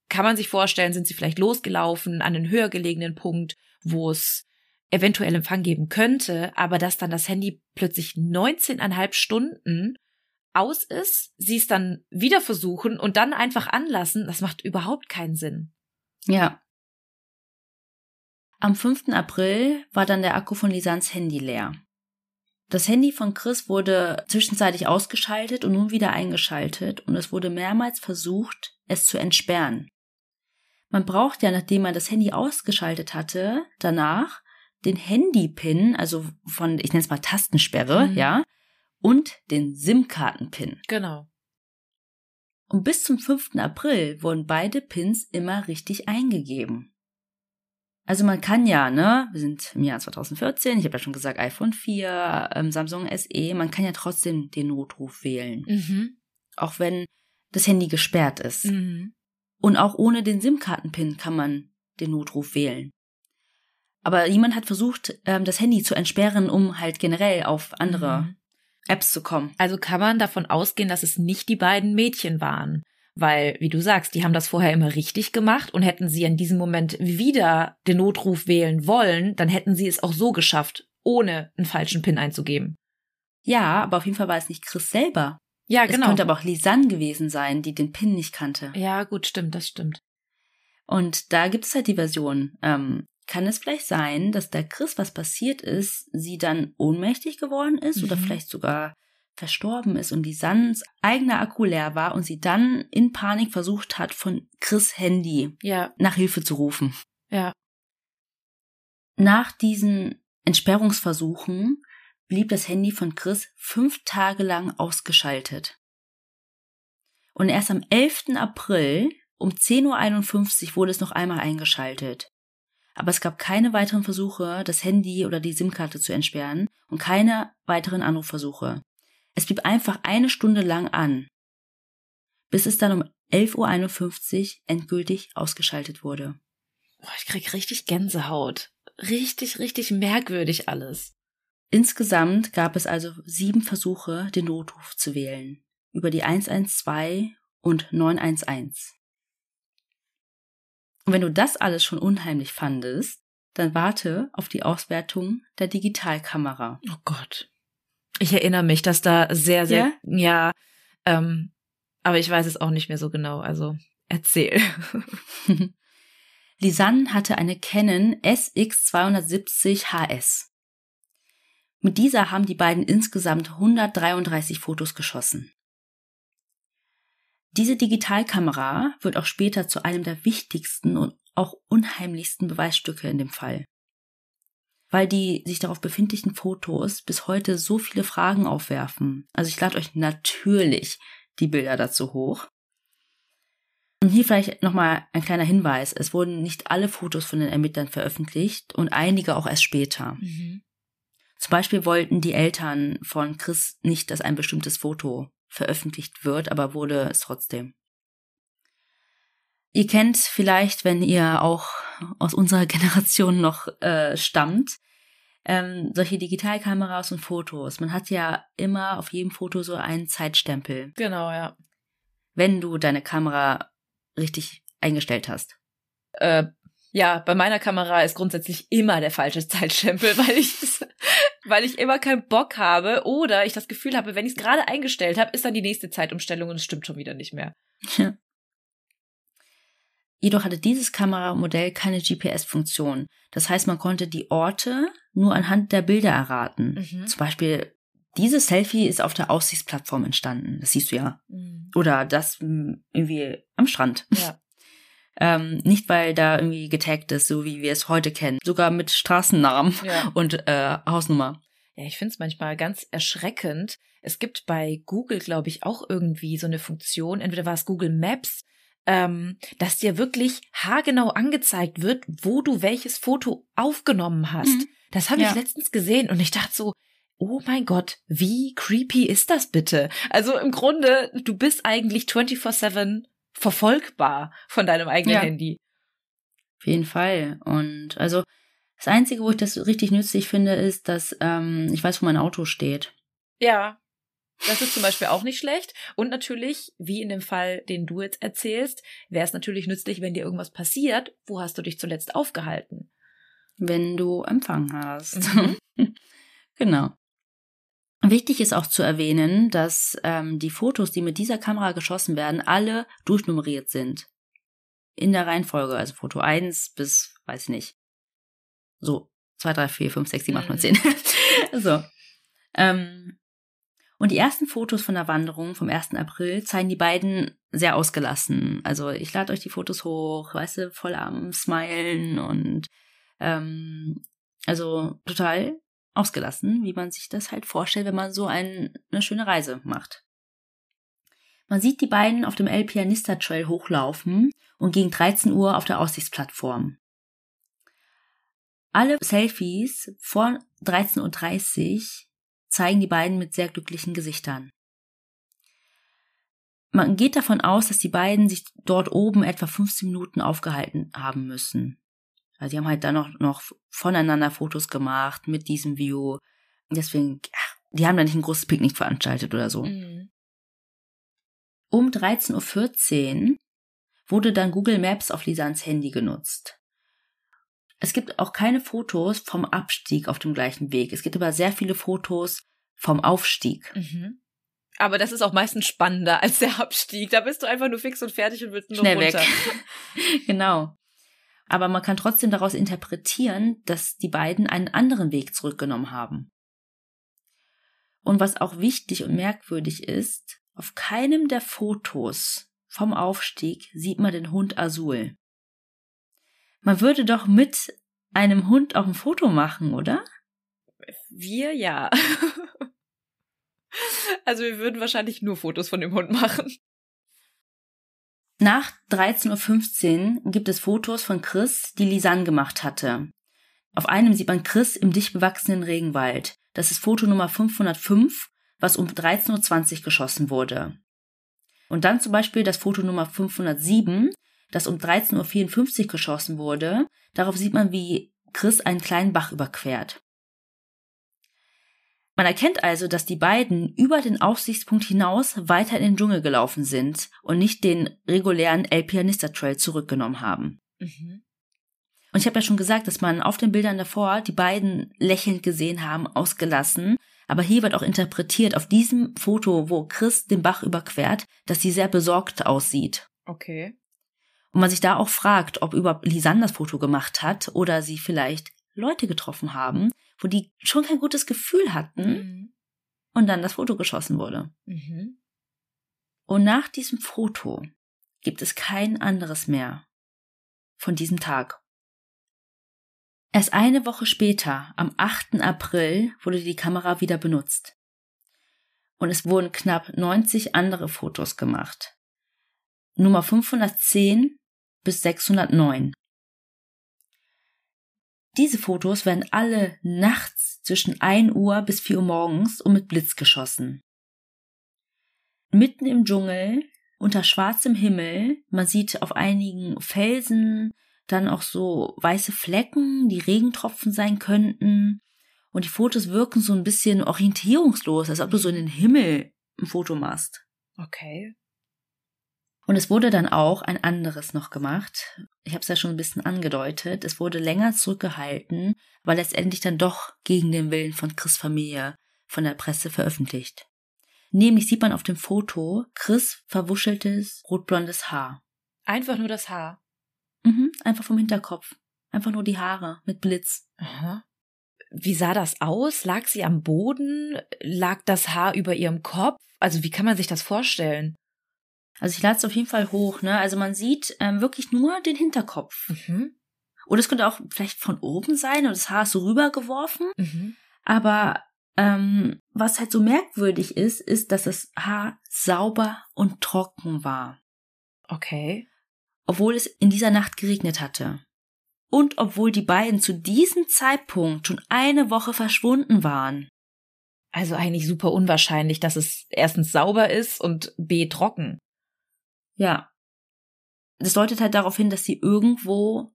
Speaker 1: kann man sich vorstellen, sind sie vielleicht losgelaufen an einen höher gelegenen Punkt, wo es eventuell Empfang geben könnte, aber dass dann das Handy plötzlich 19,5 Stunden aus ist, sie es dann wieder versuchen und dann einfach anlassen, das macht überhaupt keinen Sinn.
Speaker 2: Ja. Am 5. April war dann der Akku von Lisans Handy leer. Das Handy von Chris wurde zwischenzeitlich ausgeschaltet und nun wieder eingeschaltet und es wurde mehrmals versucht, es zu entsperren. Man braucht ja, nachdem man das Handy ausgeschaltet hatte, danach den Handy-Pin, also von, ich nenne es mal Tastensperre,
Speaker 1: Mhm.
Speaker 2: ja, und den SIM-Karten-Pin.
Speaker 1: Genau.
Speaker 2: Und bis zum 5. April wurden beide Pins immer richtig eingegeben. Also man kann ja, ne, wir sind im Jahr 2014, ich habe ja schon gesagt, iPhone 4, ähm, Samsung SE, man kann ja trotzdem den Notruf wählen,
Speaker 1: Mhm.
Speaker 2: auch wenn das Handy gesperrt ist.
Speaker 1: Mhm.
Speaker 2: Und auch ohne den SIM-Karten-Pin kann man den Notruf wählen. Aber jemand hat versucht, ähm, das Handy zu entsperren, um halt generell auf andere
Speaker 1: Mhm.
Speaker 2: Apps zu kommen.
Speaker 1: Also kann man davon ausgehen, dass es nicht die beiden Mädchen waren. Weil, wie du sagst, die haben das vorher immer richtig gemacht und hätten sie in diesem Moment wieder den Notruf wählen wollen, dann hätten sie es auch so geschafft, ohne einen falschen PIN einzugeben.
Speaker 2: Ja, aber auf jeden Fall war es nicht Chris selber.
Speaker 1: Ja,
Speaker 2: Es könnte aber auch Lisanne gewesen sein, die den Pin nicht kannte.
Speaker 1: Ja, gut, stimmt, das stimmt.
Speaker 2: Und da gibt es halt die Version. Ähm, kann es vielleicht sein, dass der Chris, was passiert ist, sie dann ohnmächtig geworden ist oder
Speaker 1: Mhm.
Speaker 2: vielleicht sogar verstorben ist und Lisannes eigener Akku leer war und sie dann in Panik versucht hat, von Chris Handy
Speaker 1: Ja,
Speaker 2: nach Hilfe zu rufen.
Speaker 1: ja.
Speaker 2: Nach diesen Entsperrungsversuchen blieb das Handy von Chris fünf Tage lang ausgeschaltet. Und erst am 11. April um 10.51 Uhr wurde es noch einmal eingeschaltet. Aber es gab keine weiteren Versuche, das Handy oder die SIM-Karte zu entsperren und keine weiteren Anrufversuche. Es blieb einfach eine Stunde lang an, bis es dann um 11.51 Uhr endgültig ausgeschaltet wurde.
Speaker 1: Boah, ich krieg richtig Gänsehaut. Richtig, richtig merkwürdig alles.
Speaker 2: Insgesamt gab es also sieben Versuche, den Notruf zu wählen. Über die 112 und 911. Und wenn du das alles schon unheimlich fandest, dann warte auf die Auswertung der Digitalkamera.
Speaker 1: Oh Gott. Ich erinnere mich, dass da sehr, sehr, ja, ähm, aber ich weiß es auch nicht mehr so genau. Also erzähl.
Speaker 2: Lisanne hatte eine Canon SX270 HS. Mit dieser haben die beiden insgesamt 133 Fotos geschossen. Diese Digitalkamera wird auch später zu einem der wichtigsten und auch unheimlichsten Beweisstücke in dem Fall. Weil die sich darauf befindlichen Fotos bis heute so viele Fragen aufwerfen. Also ich lade euch natürlich die Bilder dazu hoch. Und hier vielleicht nochmal ein kleiner Hinweis. Es wurden nicht alle Fotos von den Ermittlern veröffentlicht und einige auch erst später.
Speaker 1: Mhm.
Speaker 2: Zum Beispiel wollten die Eltern von Chris nicht, dass ein bestimmtes Foto veröffentlicht wird, aber wurde es trotzdem. Ihr kennt vielleicht, wenn ihr auch aus unserer Generation noch äh, stammt, ähm, solche Digitalkameras und Fotos. Man hat ja immer auf jedem Foto so einen Zeitstempel,
Speaker 1: Genau, ja.
Speaker 2: wenn du deine Kamera richtig eingestellt hast.
Speaker 1: Äh, ja, bei meiner Kamera ist grundsätzlich immer der falsche Zeitstempel, weil ich weil ich immer keinen Bock habe oder ich das Gefühl habe, wenn ich es gerade eingestellt habe, ist dann die nächste Zeitumstellung und es stimmt schon wieder nicht mehr.
Speaker 2: Jedoch hatte dieses Kameramodell keine GPS-Funktion. Das heißt, man konnte die Orte nur anhand der Bilder erraten.
Speaker 1: Mhm.
Speaker 2: Zum Beispiel, dieses Selfie ist auf der Aussichtsplattform entstanden. Das siehst du ja.
Speaker 1: Mhm.
Speaker 2: Oder das mh, irgendwie am Strand.
Speaker 1: Ja.
Speaker 2: Ähm, nicht, weil da irgendwie getaggt ist, so wie wir es heute kennen. Sogar mit Straßennamen
Speaker 1: Ja.
Speaker 2: und äh, Hausnummer.
Speaker 1: Ja, ich find's manchmal ganz erschreckend. Es gibt bei Google, glaube ich, auch irgendwie so eine Funktion, entweder war es Google Maps, ähm, dass dir wirklich haargenau angezeigt wird, wo du welches Foto aufgenommen hast.
Speaker 2: Mhm.
Speaker 1: Das habe ich
Speaker 2: Ja.
Speaker 1: letztens gesehen und ich dachte so, oh mein Gott, wie creepy ist das bitte? Also im Grunde, du bist eigentlich 24-7 verfolgbar von deinem eigenen
Speaker 2: Ja.
Speaker 1: Handy.
Speaker 2: Auf jeden Fall. Und also das Einzige, wo ich das richtig nützlich finde, ist, dass ähm, ich weiß, wo mein Auto steht.
Speaker 1: Ja. Das ist zum Beispiel auch nicht schlecht. Und natürlich, wie in dem Fall, den du jetzt erzählst, wäre es natürlich nützlich, wenn dir irgendwas passiert. Wo hast du dich zuletzt aufgehalten?
Speaker 2: wenn du Empfang hast.
Speaker 1: Mhm.
Speaker 2: genau. Wichtig ist auch zu erwähnen, dass ähm, die Fotos, die mit dieser Kamera geschossen werden, alle durchnummeriert sind. In der Reihenfolge, also Foto 1 bis, weiß ich nicht, so 2, 3, 4, 5, 6, 7, 8, 9,
Speaker 1: Mhm.
Speaker 2: 10. so. Ähm, und die ersten Fotos von der Wanderung vom 1. April zeigen die beiden sehr ausgelassen. Also ich lade euch die Fotos hoch, weißt du, voll am Smilen und ähm, Also total ausgelassen, wie man sich das halt vorstellt, wenn man so ein, eine schöne Reise macht. Man sieht die beiden auf dem El Pianista Trail hochlaufen und gegen 13 Uhr auf der Aussichtsplattform. Alle Selfies vor 13.30 Uhr zeigen die beiden mit sehr glücklichen Gesichtern. Man geht davon aus, dass die beiden sich dort oben etwa 15 Minuten aufgehalten haben müssen. Also die haben halt dann noch, noch voneinander Fotos gemacht mit diesem View. Deswegen, ach, die haben da nicht ein großes Picknick veranstaltet oder so. Mhm. Um 13.14 Uhr wurde dann Google Maps auf Lisans Handy genutzt. Es gibt auch keine Fotos vom Abstieg auf dem gleichen Weg. Es gibt aber sehr viele Fotos vom Aufstieg.
Speaker 1: Mhm. Aber das ist auch meistens spannender als der Abstieg. Da bist du einfach nur fix und fertig und willst nur
Speaker 2: Schnell runter. weg. genau. Aber man kann trotzdem daraus interpretieren, dass die beiden einen anderen Weg zurückgenommen haben. Und was auch wichtig und merkwürdig ist, auf keinem der Fotos vom Aufstieg sieht man den Hund Azul. Man würde doch mit einem Hund auch ein Foto machen, oder?
Speaker 1: Wir ja. also wir würden wahrscheinlich nur Fotos von dem Hund machen.
Speaker 2: Nach 13.15 Uhr gibt es Fotos von Chris, die Lisanne gemacht hatte. Auf einem sieht man Chris im dicht bewachsenen Regenwald. Das ist Foto Nummer 505 was um 13.20 Uhr geschossen wurde. Und dann zum Beispiel das Foto Nummer 507, das um 13.54 Uhr geschossen wurde. Darauf sieht man, wie Chris einen kleinen Bach überquert. Man erkennt also, dass die beiden über den Aussichtspunkt hinaus weiter in den Dschungel gelaufen sind und nicht den regulären El Pianista Trail zurückgenommen haben. Mhm. Und ich habe ja schon gesagt, dass man auf den Bildern davor die beiden lächelnd gesehen haben, ausgelassen. Aber hier wird auch interpretiert auf diesem Foto, wo Chris den Bach überquert, dass sie sehr besorgt aussieht.
Speaker 1: Okay.
Speaker 2: Und man sich da auch fragt, ob über Lisanne das Foto gemacht hat oder sie vielleicht Leute getroffen haben, wo die schon kein gutes Gefühl hatten mhm. und dann das Foto geschossen wurde. Mhm. Und nach diesem Foto gibt es kein anderes mehr von diesem Tag. Erst eine Woche später, am 8. April, wurde die Kamera wieder benutzt. Und es wurden knapp 90 andere Fotos gemacht. Nummer 510 bis 609. Diese Fotos werden alle nachts zwischen 1 Uhr bis 4 Uhr morgens und mit Blitz geschossen. Mitten im Dschungel, unter schwarzem Himmel, man sieht auf einigen Felsen, dann auch so weiße Flecken, die Regentropfen sein könnten. Und die Fotos wirken so ein bisschen orientierungslos, als ob du so in den Himmel ein Foto machst.
Speaker 1: Okay.
Speaker 2: Und es wurde dann auch ein anderes noch gemacht. Ich habe es ja schon ein bisschen angedeutet. Es wurde länger zurückgehalten, aber letztendlich dann doch gegen den Willen von Chris Familie von der Presse veröffentlicht. Nämlich sieht man auf dem Foto Chris verwuscheltes rotblondes Haar.
Speaker 1: Einfach nur das Haar.
Speaker 2: Mhm, einfach vom Hinterkopf. Einfach nur die Haare mit Blitz.
Speaker 1: Aha. Wie sah das aus? Lag sie am Boden? Lag das Haar über ihrem Kopf? Also wie kann man sich das vorstellen?
Speaker 2: Also ich lade es auf jeden Fall hoch, ne? Also man sieht ähm, wirklich nur den Hinterkopf. Mhm. Oder es könnte auch vielleicht von oben sein und das Haar ist so rübergeworfen. Mhm. Aber ähm, was halt so merkwürdig ist, ist, dass das Haar sauber und trocken war.
Speaker 1: Okay
Speaker 2: obwohl es in dieser Nacht geregnet hatte. Und obwohl die beiden zu diesem Zeitpunkt schon eine Woche verschwunden waren.
Speaker 1: Also eigentlich super unwahrscheinlich, dass es erstens sauber ist und b trocken.
Speaker 2: Ja. Das deutet halt darauf hin, dass sie irgendwo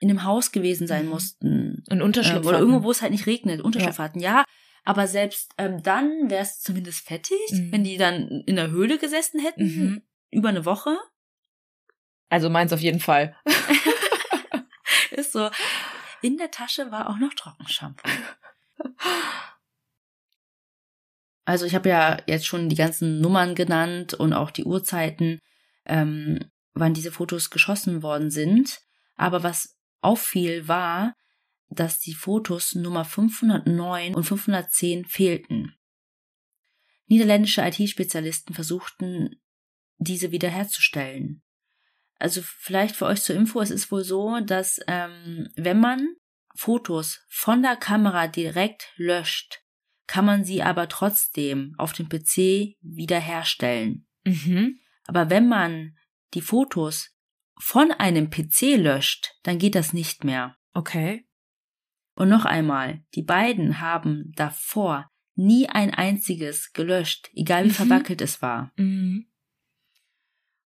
Speaker 2: in einem Haus gewesen sein mhm. mussten.
Speaker 1: Und Unterschlupf
Speaker 2: ähm, Oder irgendwo, wo es halt nicht regnet, Unterschlupf ja. hatten. Ja, aber selbst ähm, dann wäre es zumindest fettig, mhm. wenn die dann in der Höhle gesessen hätten, mhm. über eine Woche.
Speaker 1: Also meins auf jeden Fall.
Speaker 2: ist so. In der Tasche war auch noch Trockenshampoo. Also ich habe ja jetzt schon die ganzen Nummern genannt und auch die Uhrzeiten, ähm, wann diese Fotos geschossen worden sind. Aber was auffiel, war, dass die Fotos Nummer 509 und 510 fehlten. Niederländische IT-Spezialisten versuchten, diese wiederherzustellen. Also vielleicht für euch zur Info, es ist wohl so, dass ähm, wenn man Fotos von der Kamera direkt löscht, kann man sie aber trotzdem auf dem PC wiederherstellen.
Speaker 1: Mhm.
Speaker 2: Aber wenn man die Fotos von einem PC löscht, dann geht das nicht mehr.
Speaker 1: Okay.
Speaker 2: Und noch einmal, die beiden haben davor nie ein einziges gelöscht, egal wie
Speaker 1: Mhm.
Speaker 2: verwackelt es war.
Speaker 1: Mhm.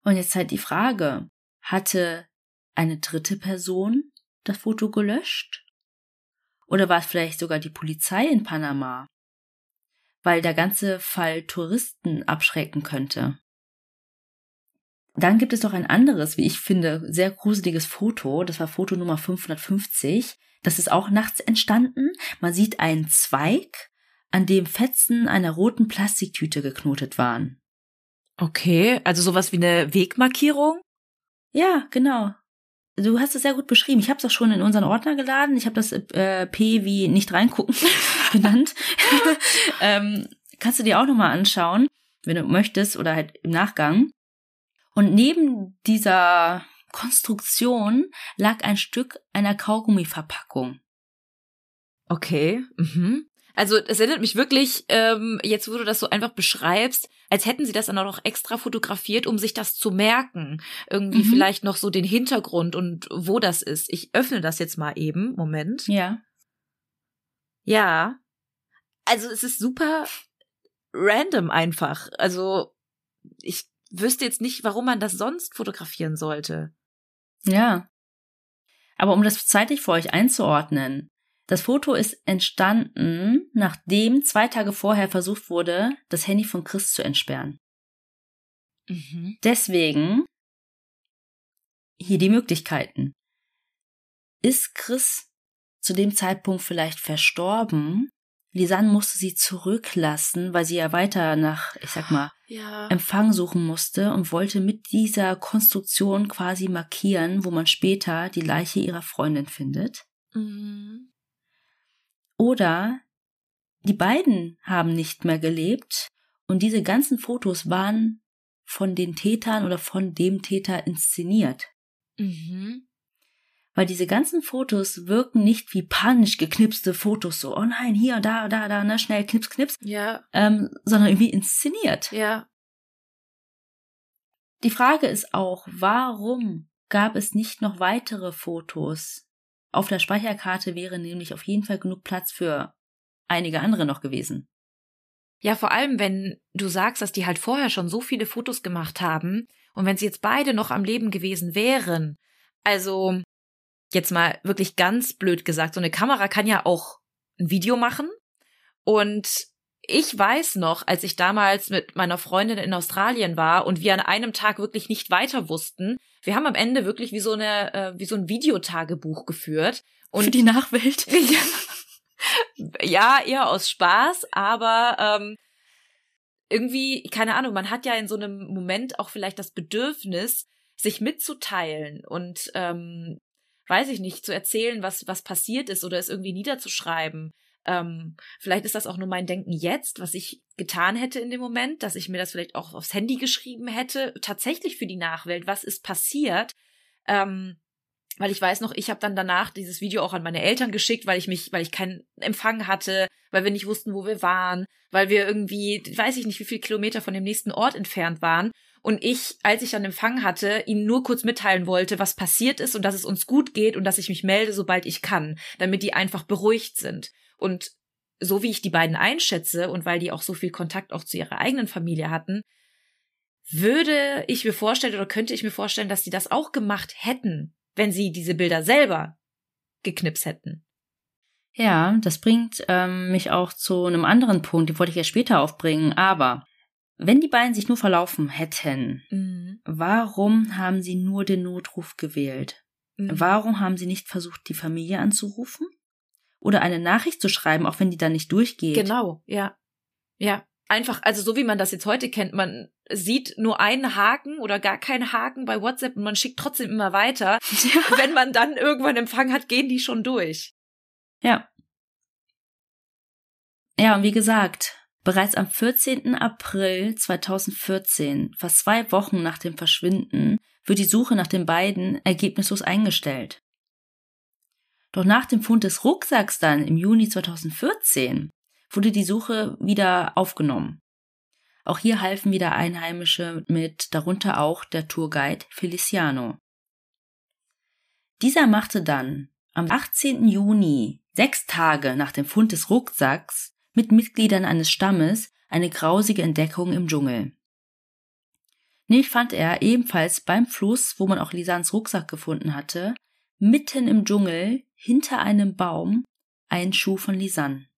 Speaker 2: Und jetzt halt die Frage, hatte eine dritte Person das Foto gelöscht? Oder war es vielleicht sogar die Polizei in Panama? Weil der ganze Fall Touristen abschrecken könnte. Dann gibt es noch ein anderes, wie ich finde, sehr gruseliges Foto. Das war Foto Nummer 550. Das ist auch nachts entstanden. Man sieht einen Zweig, an dem Fetzen einer roten Plastiktüte geknotet waren.
Speaker 1: Okay, also sowas wie eine Wegmarkierung?
Speaker 2: Ja, genau. Du hast es sehr gut beschrieben. Ich habe es auch schon in unseren Ordner geladen. Ich habe das äh, P wie nicht reingucken genannt. ähm, kannst du dir auch nochmal anschauen, wenn du möchtest oder halt im Nachgang. Und neben dieser Konstruktion lag ein Stück einer Kaugummiverpackung.
Speaker 1: Okay. Mhm. Also es erinnert mich wirklich, ähm, jetzt wo du das so einfach beschreibst, als hätten sie das dann auch noch extra fotografiert, um sich das zu merken. Irgendwie
Speaker 2: Mhm.
Speaker 1: vielleicht noch so den Hintergrund und wo das ist. Ich öffne das jetzt mal eben. Moment.
Speaker 2: Ja.
Speaker 1: Ja. Also es ist super random einfach. Also ich wüsste jetzt nicht, warum man das sonst fotografieren sollte.
Speaker 2: Ja. Aber um das zeitlich für euch einzuordnen, das Foto ist entstanden, nachdem zwei Tage vorher versucht wurde, das Handy von Chris zu entsperren.
Speaker 1: Mhm.
Speaker 2: Deswegen hier die Möglichkeiten. Ist Chris zu dem Zeitpunkt vielleicht verstorben? Lisanne musste sie zurücklassen, weil sie ja weiter nach, ich sag mal,
Speaker 1: Ja.
Speaker 2: Empfang suchen musste und wollte mit dieser Konstruktion quasi markieren, wo man später die Leiche ihrer Freundin findet.
Speaker 1: Mhm.
Speaker 2: Oder die beiden haben nicht mehr gelebt und diese ganzen Fotos waren von den Tätern oder von dem Täter inszeniert.
Speaker 1: Mhm.
Speaker 2: Weil diese ganzen Fotos wirken nicht wie panisch geknipste Fotos, so, oh nein, hier, da, da, da, ne, schnell, knips, knips,
Speaker 1: Ja.
Speaker 2: ähm, sondern irgendwie inszeniert.
Speaker 1: Ja.
Speaker 2: Die Frage ist auch, warum gab es nicht noch weitere Fotos? Auf der Speicherkarte wäre nämlich auf jeden Fall genug Platz für einige andere noch gewesen.
Speaker 1: Ja, vor allem, wenn du sagst, dass die halt vorher schon so viele Fotos gemacht haben und wenn sie jetzt beide noch am Leben gewesen wären. Also, jetzt mal wirklich ganz blöd gesagt, so eine Kamera kann ja auch ein Video machen. Und ich weiß noch, als ich damals mit meiner Freundin in Australien war und wir an einem Tag wirklich nicht weiter wussten, wir haben am Ende wirklich wie so eine, äh, wie so ein Videotagebuch geführt. Und
Speaker 2: für die Nachwelt.
Speaker 1: ja, eher aus Spaß, aber ähm, irgendwie, keine Ahnung, man hat ja in so einem Moment auch vielleicht das Bedürfnis, sich mitzuteilen und ähm, weiß ich nicht, zu erzählen, was, was passiert ist oder es irgendwie niederzuschreiben. Ähm, vielleicht ist das auch nur mein Denken jetzt, was ich getan hätte in dem Moment, dass ich mir das vielleicht auch aufs Handy geschrieben hätte, tatsächlich für die Nachwelt, was ist passiert. Ähm, weil ich weiß noch, ich habe dann danach dieses Video auch an meine Eltern geschickt, weil ich mich, weil ich keinen Empfang hatte, weil wir nicht wussten, wo wir waren, weil wir irgendwie, weiß ich nicht, wie viele Kilometer von dem nächsten Ort entfernt waren. Und ich, als ich dann Empfang hatte, ihnen nur kurz mitteilen wollte, was passiert ist und dass es uns gut geht und dass ich mich melde, sobald ich kann, damit die einfach beruhigt sind. Und so wie ich die beiden einschätze und weil die auch so viel Kontakt auch zu ihrer eigenen Familie hatten, würde ich mir vorstellen oder könnte ich mir vorstellen, dass sie das auch gemacht hätten, wenn sie diese Bilder selber geknipst hätten.
Speaker 2: Ja, das bringt ähm, mich auch zu einem anderen Punkt, den wollte ich ja später aufbringen. Aber wenn die beiden sich nur verlaufen hätten,
Speaker 1: Mhm.
Speaker 2: warum haben sie nur den Notruf gewählt?
Speaker 1: Mhm.
Speaker 2: Warum haben sie nicht versucht, die Familie anzurufen? Oder eine Nachricht zu schreiben, auch wenn die dann nicht durchgeht?
Speaker 1: Genau, ja. Ja. Einfach, also so wie man das jetzt heute kennt, man sieht nur einen Haken oder gar keinen Haken bei WhatsApp und man schickt trotzdem immer weiter. Wenn man dann irgendwann Empfang hat, gehen die schon durch.
Speaker 2: Ja. Ja, und wie gesagt, bereits am 14. April 2014, fast zwei Wochen nach dem Verschwinden, wird die Suche nach den beiden ergebnislos eingestellt. Doch nach dem Fund des Rucksacks dann im Juni 2014 wurde die Suche wieder aufgenommen. Auch hier halfen wieder Einheimische mit, darunter auch der Tourguide Feliciano. Dieser machte dann am 18. Juni, sechs Tage nach dem Fund des Rucksacks, mit Mitgliedern eines Stammes eine grausige Entdeckung im Dschungel. Nämlich fand er ebenfalls beim Fluss, wo man auch Lisans Rucksack gefunden hatte, mitten im Dschungel, hinter einem Baum, einen Schuh von Lisanne.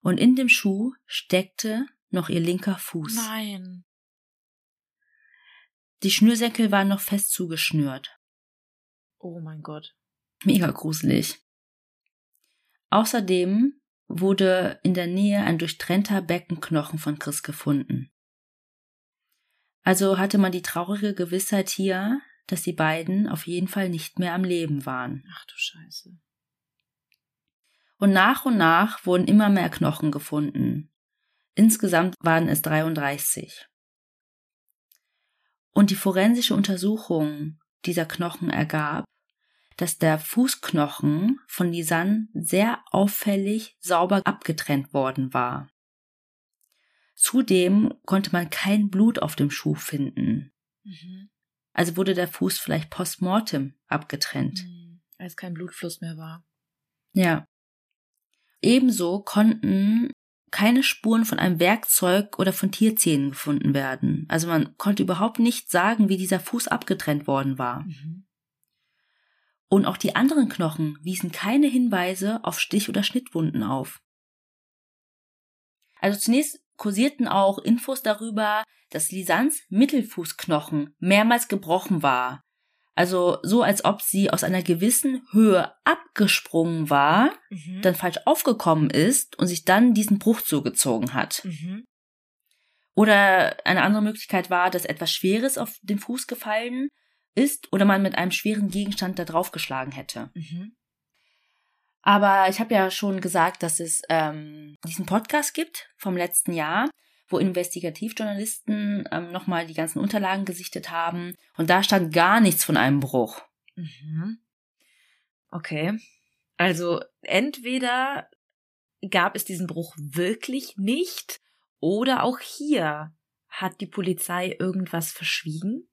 Speaker 2: Und in dem Schuh steckte noch ihr linker Fuß.
Speaker 1: Nein.
Speaker 2: Die Schnürsenkel waren noch fest zugeschnürt.
Speaker 1: Oh mein Gott.
Speaker 2: Mega gruselig. Außerdem wurde in der Nähe ein durchtrennter Beckenknochen von Chris gefunden. Also hatte man die traurige Gewissheit hier, dass die beiden auf jeden Fall nicht mehr am Leben waren.
Speaker 1: Ach du Scheiße.
Speaker 2: Und nach und nach wurden immer mehr Knochen gefunden. Insgesamt waren es 33. Und die forensische Untersuchung dieser Knochen ergab, dass der Fußknochen von Lisanne sehr auffällig sauber abgetrennt worden war. Zudem konnte man kein Blut auf dem Schuh finden. Mhm. Also wurde der Fuß vielleicht postmortem abgetrennt.
Speaker 1: Mhm. Als kein Blutfluss mehr war.
Speaker 2: Ja. Ebenso konnten keine Spuren von einem Werkzeug oder von Tierzähnen gefunden werden. Also man konnte überhaupt nicht sagen, wie dieser Fuß abgetrennt worden war. Mhm. Und auch die anderen Knochen wiesen keine Hinweise auf Stich- oder Schnittwunden auf. Also zunächst kursierten auch Infos darüber, dass Lisans Mittelfußknochen mehrmals gebrochen war. Also so, als ob sie aus einer gewissen Höhe abgesprungen war, mhm. dann falsch aufgekommen ist und sich dann diesen Bruch zugezogen hat. Mhm. Oder eine andere Möglichkeit war, dass etwas Schweres auf den Fuß gefallen ist oder man mit einem schweren Gegenstand da drauf geschlagen hätte. Mhm. Aber ich habe ja schon gesagt, dass es ähm, diesen Podcast gibt vom letzten Jahr, wo Investigativjournalisten ähm, nochmal die ganzen Unterlagen gesichtet haben. Und da stand gar nichts von einem Bruch.
Speaker 1: Mhm. Okay. Also entweder gab es diesen Bruch wirklich nicht oder auch hier hat die Polizei irgendwas verschwiegen?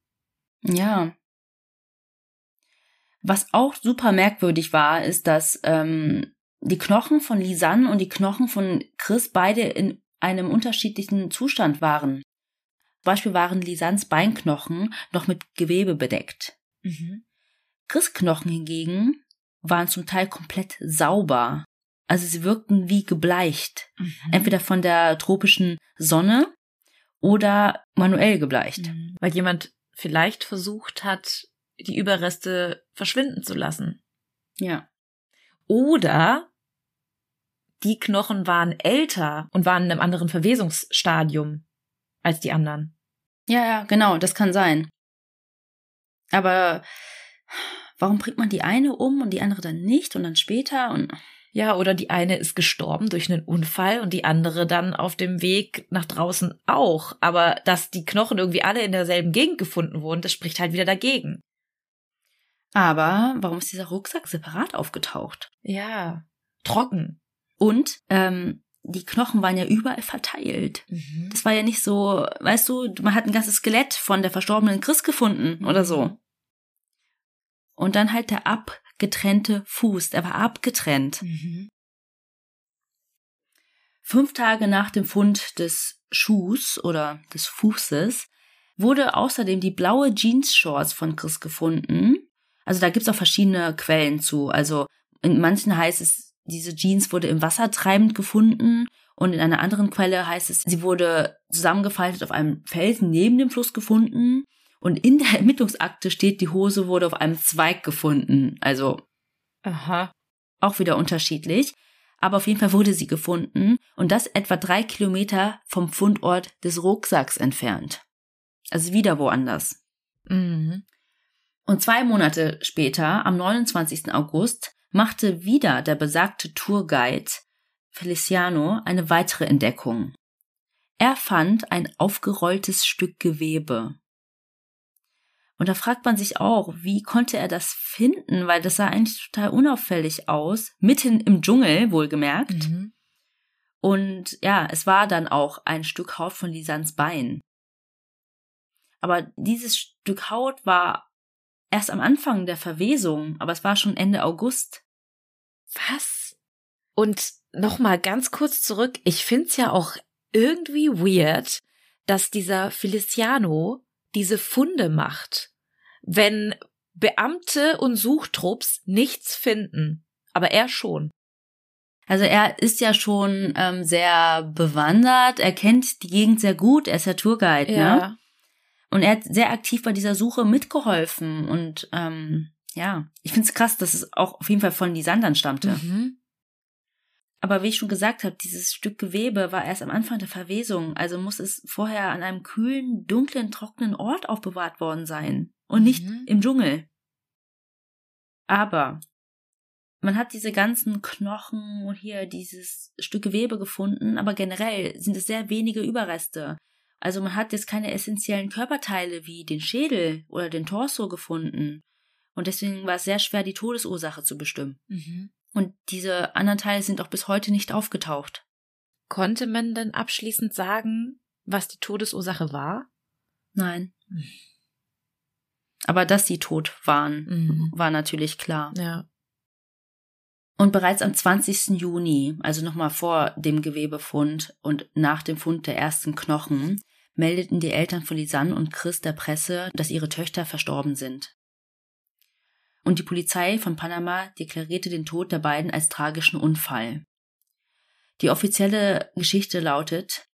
Speaker 2: Ja. Was auch super merkwürdig war, ist, dass ähm, die Knochen von Lisanne und die Knochen von Chris beide in einem unterschiedlichen Zustand waren. Zum Beispiel waren Lisannes Beinknochen noch mit Gewebe bedeckt. Mhm. Chris Knochen hingegen waren zum Teil komplett sauber. Also sie wirkten wie gebleicht. Mhm. Entweder von der tropischen Sonne oder manuell gebleicht. Mhm.
Speaker 1: Weil jemand vielleicht versucht hat, die Überreste verschwinden zu lassen.
Speaker 2: Ja.
Speaker 1: Oder die Knochen waren älter und waren in einem anderen Verwesungsstadium als die anderen.
Speaker 2: Ja, ja, genau, das kann sein. Aber warum bringt man die eine um und die andere dann nicht und dann später und
Speaker 1: ja, oder die eine ist gestorben durch einen Unfall und die andere dann auf dem Weg nach draußen auch. Aber dass die Knochen irgendwie alle in derselben Gegend gefunden wurden, das spricht halt wieder dagegen.
Speaker 2: Aber warum ist dieser Rucksack separat aufgetaucht?
Speaker 1: Ja, trocken.
Speaker 2: Und ähm, die Knochen waren ja überall verteilt. Mhm. Das war ja nicht so, weißt du, man hat ein ganzes Skelett von der verstorbenen Chris gefunden oder so. Und dann halt der abgetrennte Fuß, der war abgetrennt. Mhm. Fünf Tage nach dem Fund des Schuhs oder des Fußes wurde außerdem die blaue Jeans-Shorts von Chris gefunden, also da gibt's auch verschiedene Quellen zu. Also in manchen heißt es, diese Jeans wurde im Wasser treibend gefunden und in einer anderen Quelle heißt es, sie wurde zusammengefaltet auf einem Felsen neben dem Fluss gefunden und in der Ermittlungsakte steht, die Hose wurde auf einem Zweig gefunden. Also
Speaker 1: Aha.
Speaker 2: auch wieder unterschiedlich. Aber auf jeden Fall wurde sie gefunden und das etwa drei Kilometer vom Fundort des Rucksacks entfernt. Also wieder woanders. Mhm. Und zwei Monate später, am 29. August, machte wieder der besagte Tourguide Feliciano eine weitere Entdeckung. Er fand ein aufgerolltes Stück Gewebe. Und da fragt man sich auch, wie konnte er das finden? Weil das sah eigentlich total unauffällig aus. Mitten im Dschungel, wohlgemerkt.
Speaker 1: Mhm.
Speaker 2: Und ja, es war dann auch ein Stück Haut von Lisans Bein. Aber dieses Stück Haut war erst am Anfang der Verwesung, aber es war schon Ende August.
Speaker 1: Was? Und nochmal ganz kurz zurück. Ich find's ja auch irgendwie weird, dass dieser Feliciano diese Funde macht, wenn Beamte und Suchtrupps nichts finden. Aber er schon.
Speaker 2: Also er ist ja schon ähm, sehr bewandert, er kennt die Gegend sehr gut, er ist ja Tourguide,
Speaker 1: Ja.
Speaker 2: ne? Und er hat sehr aktiv bei dieser Suche mitgeholfen. Und ähm, ja, ich find's krass, dass es auch auf jeden Fall von Lisandern stammte.
Speaker 1: Mhm.
Speaker 2: Aber wie ich schon gesagt habe, dieses Stück Gewebe war erst am Anfang der Verwesung, also muss es vorher an einem kühlen, dunklen, trockenen Ort aufbewahrt worden sein und nicht
Speaker 1: Mhm.
Speaker 2: im Dschungel. Aber man hat diese ganzen Knochen und hier dieses Stück Gewebe gefunden, aber generell sind es sehr wenige Überreste. Also man hat jetzt keine essentiellen Körperteile wie den Schädel oder den Torso gefunden. Und deswegen war es sehr schwer, die Todesursache zu bestimmen.
Speaker 1: Mhm.
Speaker 2: Und diese anderen Teile sind auch bis heute nicht aufgetaucht.
Speaker 1: Konnte man denn abschließend sagen, was die Todesursache war?
Speaker 2: Nein. Aber dass sie tot waren,
Speaker 1: Mhm.
Speaker 2: war natürlich klar.
Speaker 1: Ja.
Speaker 2: Und bereits am 20. Juni, also nochmal vor dem Gewebefund und nach dem Fund der ersten Knochen, meldeten die Eltern von Lisanne und Chris der Presse, dass ihre Töchter verstorben sind. Und die Polizei von Panama deklarierte den Tod der beiden als tragischen Unfall. Die offizielle Geschichte lautet,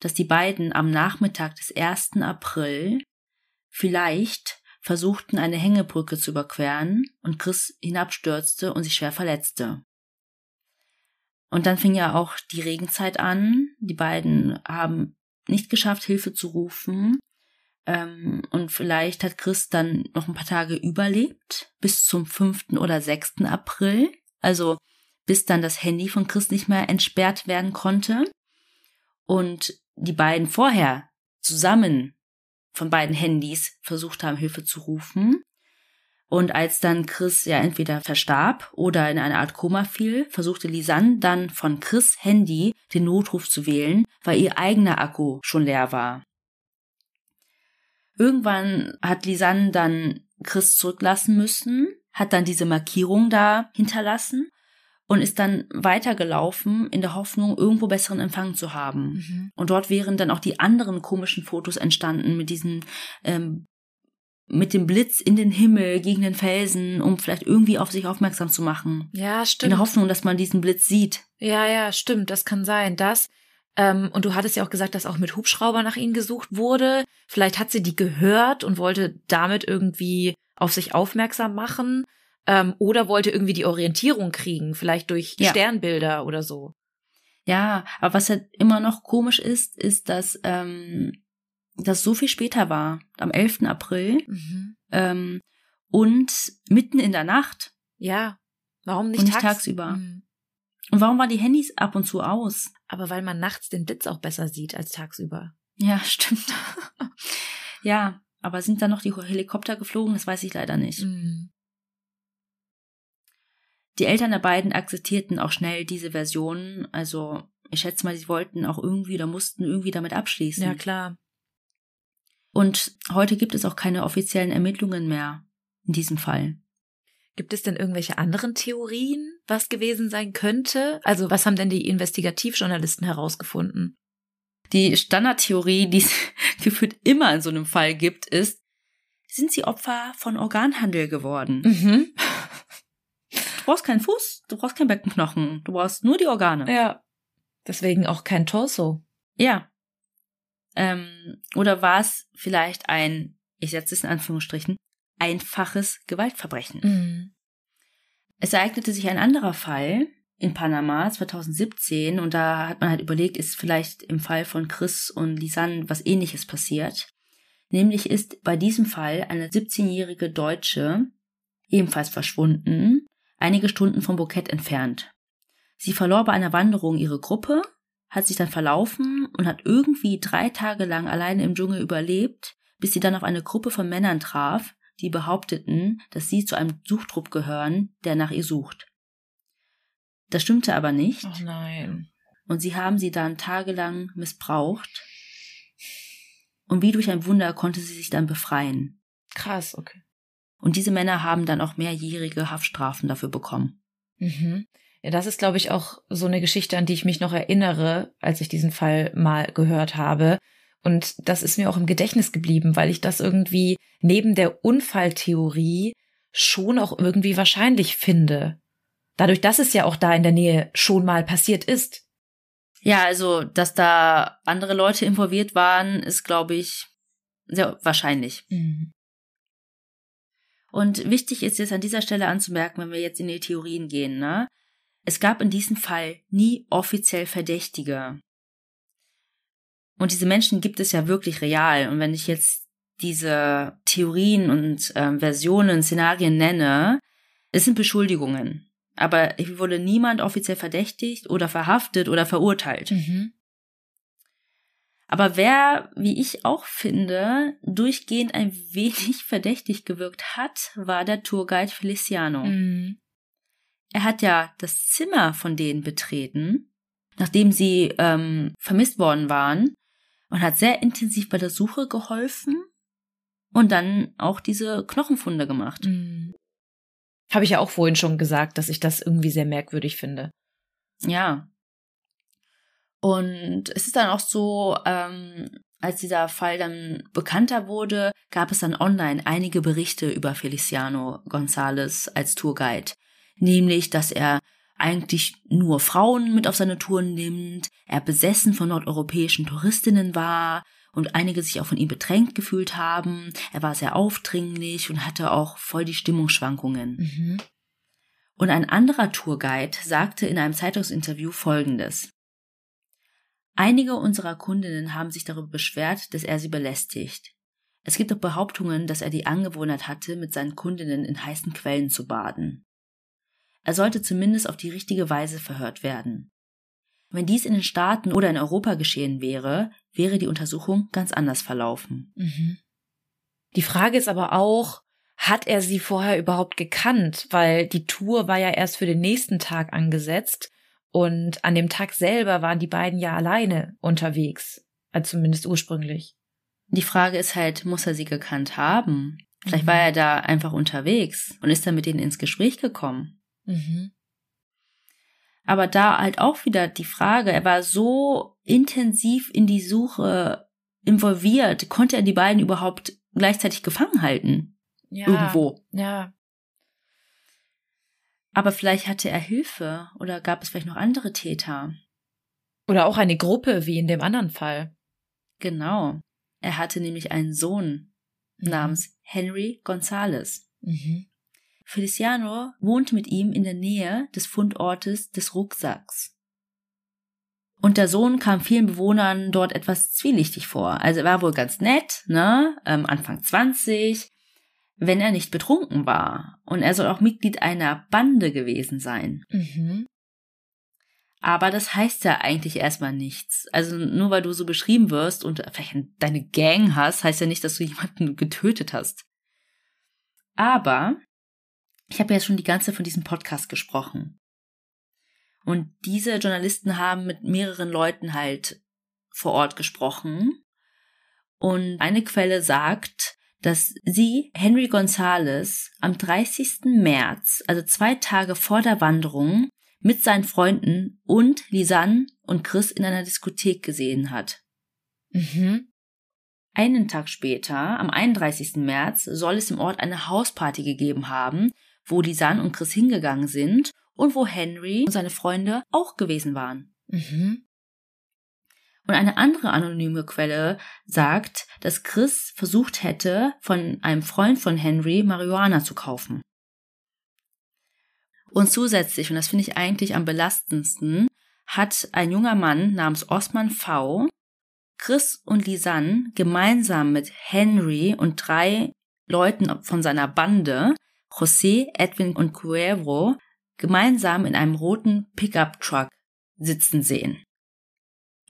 Speaker 2: dass die beiden am Nachmittag des 1. April vielleicht versuchten, eine Hängebrücke zu überqueren und Chris hinabstürzte und sich schwer verletzte. Und dann fing ja auch die Regenzeit an. Die beiden haben nicht geschafft, Hilfe zu rufen. Ähm, und vielleicht hat Chris dann noch ein paar Tage überlebt, bis zum 5. oder 6. April. Also bis dann das Handy von Chris nicht mehr entsperrt werden konnte. Und die beiden vorher zusammen von beiden Handys versucht haben, Hilfe zu rufen. Und als dann Chris ja entweder verstarb oder in eine Art Koma fiel, versuchte Lisanne dann von Chris Handy den Notruf zu wählen, weil ihr eigener Akku schon leer war. Irgendwann hat Lisanne dann Chris zurücklassen müssen, hat dann diese Markierung da hinterlassen und ist dann weitergelaufen in der Hoffnung, irgendwo besseren Empfang zu haben.
Speaker 1: Mhm.
Speaker 2: Und dort wären dann auch die anderen komischen Fotos entstanden mit diesen, ähm, mit dem Blitz in den Himmel gegen den Felsen, um vielleicht irgendwie auf sich aufmerksam zu machen.
Speaker 1: Ja,
Speaker 2: In
Speaker 1: stimmt.
Speaker 2: der Hoffnung, dass man diesen Blitz sieht.
Speaker 1: Ja, ja, stimmt, das kann sein. Das. Ähm, und du hattest ja auch gesagt, dass auch mit Hubschrauber nach ihnen gesucht wurde. Vielleicht hat sie die gehört und wollte damit irgendwie auf sich aufmerksam machen. Ähm, oder wollte irgendwie die Orientierung kriegen, vielleicht durch
Speaker 2: Ja.
Speaker 1: Sternbilder oder so.
Speaker 2: Ja, aber was halt immer noch komisch ist, ist, dass ähm, das so viel später war, am 11. April
Speaker 1: Mhm.
Speaker 2: ähm, und mitten in der Nacht.
Speaker 1: Ja. Warum nicht,
Speaker 2: Und nicht
Speaker 1: tags-
Speaker 2: tagsüber.
Speaker 1: Mhm.
Speaker 2: Und warum waren die Handys ab und zu aus?
Speaker 1: Aber weil man nachts den Blitz auch besser sieht als tagsüber.
Speaker 2: Ja, stimmt. ja, aber sind da noch die Helikopter geflogen? Das weiß ich leider nicht.
Speaker 1: Mhm.
Speaker 2: Die Eltern der beiden akzeptierten auch schnell diese Version. Also, ich schätze mal, sie wollten auch irgendwie oder mussten irgendwie damit abschließen.
Speaker 1: Ja, klar.
Speaker 2: Und heute gibt es auch keine offiziellen Ermittlungen mehr in diesem Fall.
Speaker 1: Gibt es denn irgendwelche anderen Theorien, was gewesen sein könnte? Also, was haben denn die Investigativjournalisten herausgefunden?
Speaker 2: Die Standardtheorie, die es gefühlt immer in so einem Fall gibt, ist, sind sie Opfer von Organhandel geworden?
Speaker 1: Mhm.
Speaker 2: Du brauchst keinen Fuß, du brauchst keinen Beckenknochen, du brauchst nur die Organe.
Speaker 1: Ja. Deswegen auch kein Torso.
Speaker 2: Ja. Ähm, oder war es vielleicht ein, ich setze es in Anführungsstrichen, einfaches Gewaltverbrechen?
Speaker 1: Mhm.
Speaker 2: Es ereignete sich ein anderer Fall in Panama 2017 und da hat man halt überlegt, ist vielleicht im Fall von Chris und Lisanne was ähnliches passiert. Nämlich ist bei diesem Fall eine 17-jährige Deutsche ebenfalls verschwunden, einige Stunden vom Bukett entfernt. Sie verlor bei einer Wanderung ihre Gruppe, hat sich dann verlaufen und hat irgendwie drei Tage lang alleine im Dschungel überlebt, bis sie dann auf eine Gruppe von Männern traf, die behaupteten, dass sie zu einem Suchtrupp gehören, der nach ihr sucht. Das stimmte aber nicht.
Speaker 1: Oh nein.
Speaker 2: Und sie haben sie dann tagelang missbraucht. Und wie durch ein Wunder konnte sie sich dann befreien.
Speaker 1: Krass, okay.
Speaker 2: Und diese Männer haben dann auch mehrjährige Haftstrafen dafür bekommen.
Speaker 1: Mhm. Ja, das ist, glaube ich, auch so eine Geschichte, an die ich mich noch erinnere, als ich diesen Fall mal gehört habe. Und das ist mir auch im Gedächtnis geblieben, weil ich das irgendwie neben der Unfalltheorie schon auch irgendwie wahrscheinlich finde. Dadurch, dass es ja auch da in der Nähe schon mal passiert ist.
Speaker 2: Ja, also, dass da andere Leute involviert waren, ist, glaube ich, sehr wahrscheinlich. Mhm. Und wichtig ist jetzt an dieser Stelle anzumerken, wenn wir jetzt in die Theorien gehen, ne? Es gab in diesem Fall nie offiziell Verdächtige. Und diese Menschen gibt es ja wirklich real. Und wenn ich jetzt diese Theorien und äh, Versionen, Szenarien nenne, es sind Beschuldigungen. Aber hier wurde niemand offiziell verdächtigt oder verhaftet oder verurteilt. Mhm. Aber wer, wie ich auch finde, durchgehend ein wenig verdächtig gewirkt hat, war der Tourguide Feliciano. Mhm. Er hat ja das Zimmer von denen betreten, nachdem sie ähm, vermisst worden waren, und hat sehr intensiv bei der Suche geholfen und dann auch diese Knochenfunde gemacht. Mhm.
Speaker 1: Habe ich ja auch vorhin schon gesagt, dass ich das irgendwie sehr merkwürdig finde.
Speaker 2: Ja, und es ist dann auch so, ähm, als dieser Fall dann bekannter wurde, gab es dann online einige Berichte über Feliciano González als Tourguide. Nämlich, dass er eigentlich nur Frauen mit auf seine Touren nimmt, er besessen von nordeuropäischen Touristinnen war und einige sich auch von ihm bedrängt gefühlt haben. Er war sehr aufdringlich und hatte auch voll die Stimmungsschwankungen. Mhm. Und ein anderer Tourguide sagte in einem Zeitungsinterview Folgendes. Einige unserer Kundinnen haben sich darüber beschwert, dass er sie belästigt. Es gibt auch Behauptungen, dass er die Angewohnheit hatte, mit seinen Kundinnen in heißen Quellen zu baden. Er sollte zumindest auf die richtige Weise verhört werden. Wenn dies in den Staaten oder in Europa geschehen wäre, wäre die Untersuchung ganz anders verlaufen. Mhm.
Speaker 1: Die Frage ist aber auch, hat er sie vorher überhaupt gekannt? Weil die Tour war ja erst für den nächsten Tag angesetzt und an dem Tag selber waren die beiden ja alleine unterwegs, also zumindest ursprünglich.
Speaker 2: Die Frage ist halt, muss er sie gekannt haben? Vielleicht mhm. war er da einfach unterwegs und ist dann mit denen ins Gespräch gekommen. Mhm. Aber da halt auch wieder die Frage, er war so intensiv in die Suche involviert, konnte er die beiden überhaupt gleichzeitig gefangen halten? Ja, Irgendwo.
Speaker 1: Ja.
Speaker 2: Aber vielleicht hatte er Hilfe oder gab es vielleicht noch andere Täter.
Speaker 1: Oder auch eine Gruppe, wie in dem anderen Fall.
Speaker 2: Genau. Er hatte nämlich einen Sohn mhm. namens Henry Gonzales. Mhm. Feliciano wohnte mit ihm in der Nähe des Fundortes des Rucksacks. Und der Sohn kam vielen Bewohnern dort etwas zwielichtig vor. Also er war wohl ganz nett, ne? Ähm, Anfang 20, wenn er nicht betrunken war. Und er soll auch Mitglied einer Bande gewesen sein. Mhm. Aber das heißt ja eigentlich erstmal nichts. Also nur weil du so beschrieben wirst und vielleicht deine Gang hast, heißt ja nicht, dass du jemanden getötet hast. Aber ich habe ja schon die ganze von diesem Podcast gesprochen. Und diese Journalisten haben mit mehreren Leuten halt vor Ort gesprochen. Und eine Quelle sagt, dass sie Henry Gonzales am 30. März, also zwei Tage vor der Wanderung, mit seinen Freunden und Lisanne und Chris in einer Diskothek gesehen hat. Mhm. Einen Tag später, am 31. März, soll es im Ort eine Hausparty gegeben haben, wo Lisanne und Chris hingegangen sind und wo Henry und seine Freunde auch gewesen waren. Mhm. Und eine andere anonyme Quelle sagt, dass Chris versucht hätte, von einem Freund von Henry Marihuana zu kaufen. Und zusätzlich, und das finde ich eigentlich am belastendsten, hat ein junger Mann namens Osman V. Chris und Lisanne gemeinsam mit Henry und drei Leuten von seiner Bande, José, Edwin und Cuervo, gemeinsam in einem roten Pickup-Truck sitzen sehen.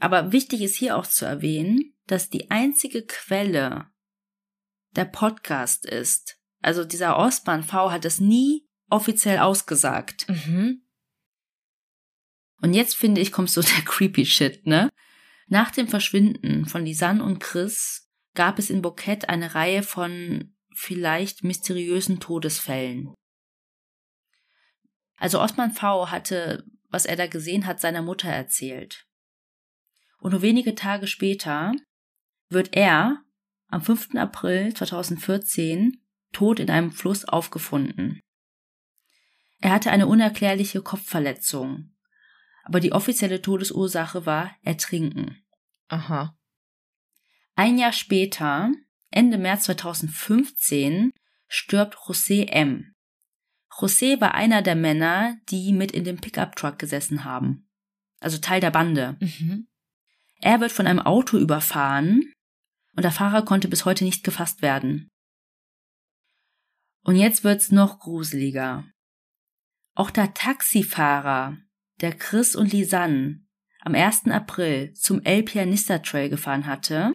Speaker 2: Aber wichtig ist hier auch zu erwähnen, dass die einzige Quelle der Podcast ist. Also dieser Ostmann V hat es nie offiziell ausgesagt.
Speaker 1: Mhm.
Speaker 2: Und jetzt finde ich, kommt so der creepy Shit, ne? Nach dem Verschwinden von Lisanne und Chris gab es in Bouquet eine Reihe von vielleicht mysteriösen Todesfällen. Also Osman V hatte, was er da gesehen hat, seiner Mutter erzählt. Und nur wenige Tage später wird er am 5. April 2014 tot in einem Fluss aufgefunden. Er hatte eine unerklärliche Kopfverletzung, aber die offizielle Todesursache war Ertrinken.
Speaker 1: Aha.
Speaker 2: Ein Jahr später, Ende März 2015, stirbt José M. José war einer der Männer, die mit in dem Pickup-Truck gesessen haben. Also Teil der Bande.
Speaker 1: Mhm.
Speaker 2: Er wird von einem Auto überfahren und der Fahrer konnte bis heute nicht gefasst werden. Und jetzt wird's noch gruseliger. Auch der Taxifahrer, der Chris und Lisanne am 1. April zum El Pianista Trail gefahren hatte,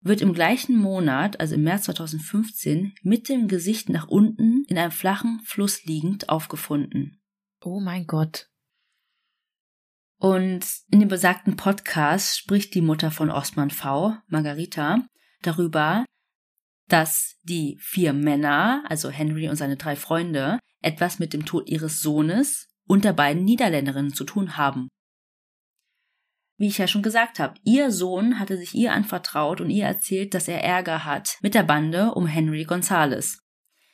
Speaker 2: wird im gleichen Monat, also im März 2015, mit dem Gesicht nach unten in einem flachen Fluss liegend aufgefunden.
Speaker 1: Oh mein Gott.
Speaker 2: Und in dem besagten Podcast spricht die Mutter von Osman V., Margarita, darüber, dass die vier Männer, also Henry und seine drei Freunde, etwas mit dem Tod ihres Sohnes und der beiden Niederländerinnen zu tun haben. Wie ich ja schon gesagt habe, ihr Sohn hatte sich ihr anvertraut und ihr erzählt, dass er Ärger hat mit der Bande um Henry Gonzales.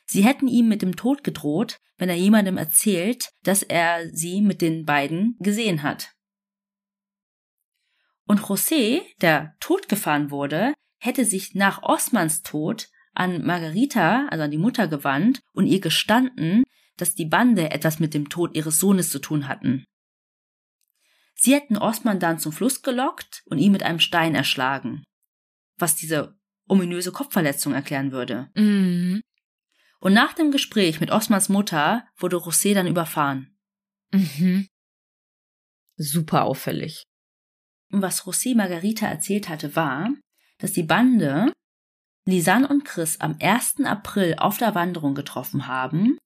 Speaker 2: Sie hätten ihm mit dem Tod gedroht, wenn er jemandem erzählt, dass er sie mit den beiden gesehen hat. Und José, der totgefahren wurde, hätte sich nach Osmans Tod an Margarita, also an die Mutter gewandt und ihr gestanden, dass die Bande etwas mit dem Tod ihres Sohnes zu tun hatten. Sie hätten Osman dann zum Fluss gelockt und ihn mit einem Stein erschlagen, was diese ominöse Kopfverletzung erklären würde.
Speaker 1: Mhm.
Speaker 2: Und nach dem Gespräch mit Osmans Mutter wurde José dann überfahren.
Speaker 1: Mhm. Super auffällig.
Speaker 2: Und was José Margarita erzählt hatte, war, dass die Bande Lisanne und Chris am 1. April auf der Wanderung getroffen haben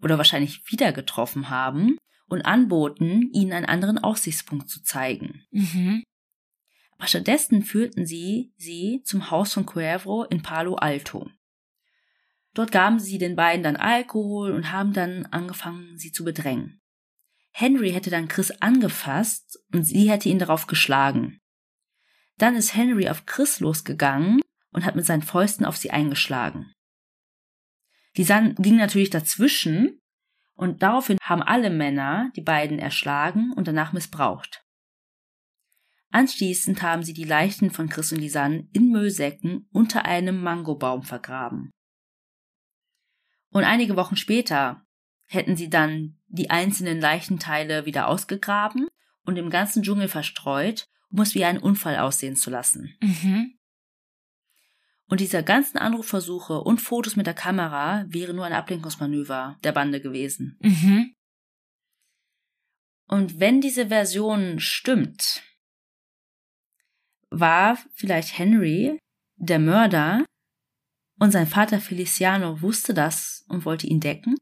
Speaker 2: oder wahrscheinlich wieder getroffen haben und anboten, ihnen einen anderen Aussichtspunkt zu zeigen.
Speaker 1: Mhm.
Speaker 2: Aber stattdessen führten sie sie zum Haus von Cuervo in Palo Alto. Dort gaben sie den beiden dann Alkohol und haben dann angefangen, sie zu bedrängen. Henry hätte dann Chris angefasst und sie hätte ihn darauf geschlagen. Dann ist Henry auf Chris losgegangen und hat mit seinen Fäusten auf sie eingeschlagen. Lisanne ging natürlich dazwischen und daraufhin haben alle Männer die beiden erschlagen und danach missbraucht. Anschließend haben sie die Leichen von Chris und Lisanne in Müllsäcken unter einem Mangobaum vergraben. Und einige Wochen später hätten sie dann die einzelnen Leichenteile wieder ausgegraben und im ganzen Dschungel verstreut, um es wie einen Unfall aussehen zu lassen.
Speaker 1: Mhm.
Speaker 2: Und diese ganzen Anrufversuche und Fotos mit der Kamera wären nur ein Ablenkungsmanöver der Bande gewesen.
Speaker 1: Mhm.
Speaker 2: Und wenn diese Version stimmt, war vielleicht Henry der Mörder und sein Vater Feliciano wusste das und wollte ihn decken?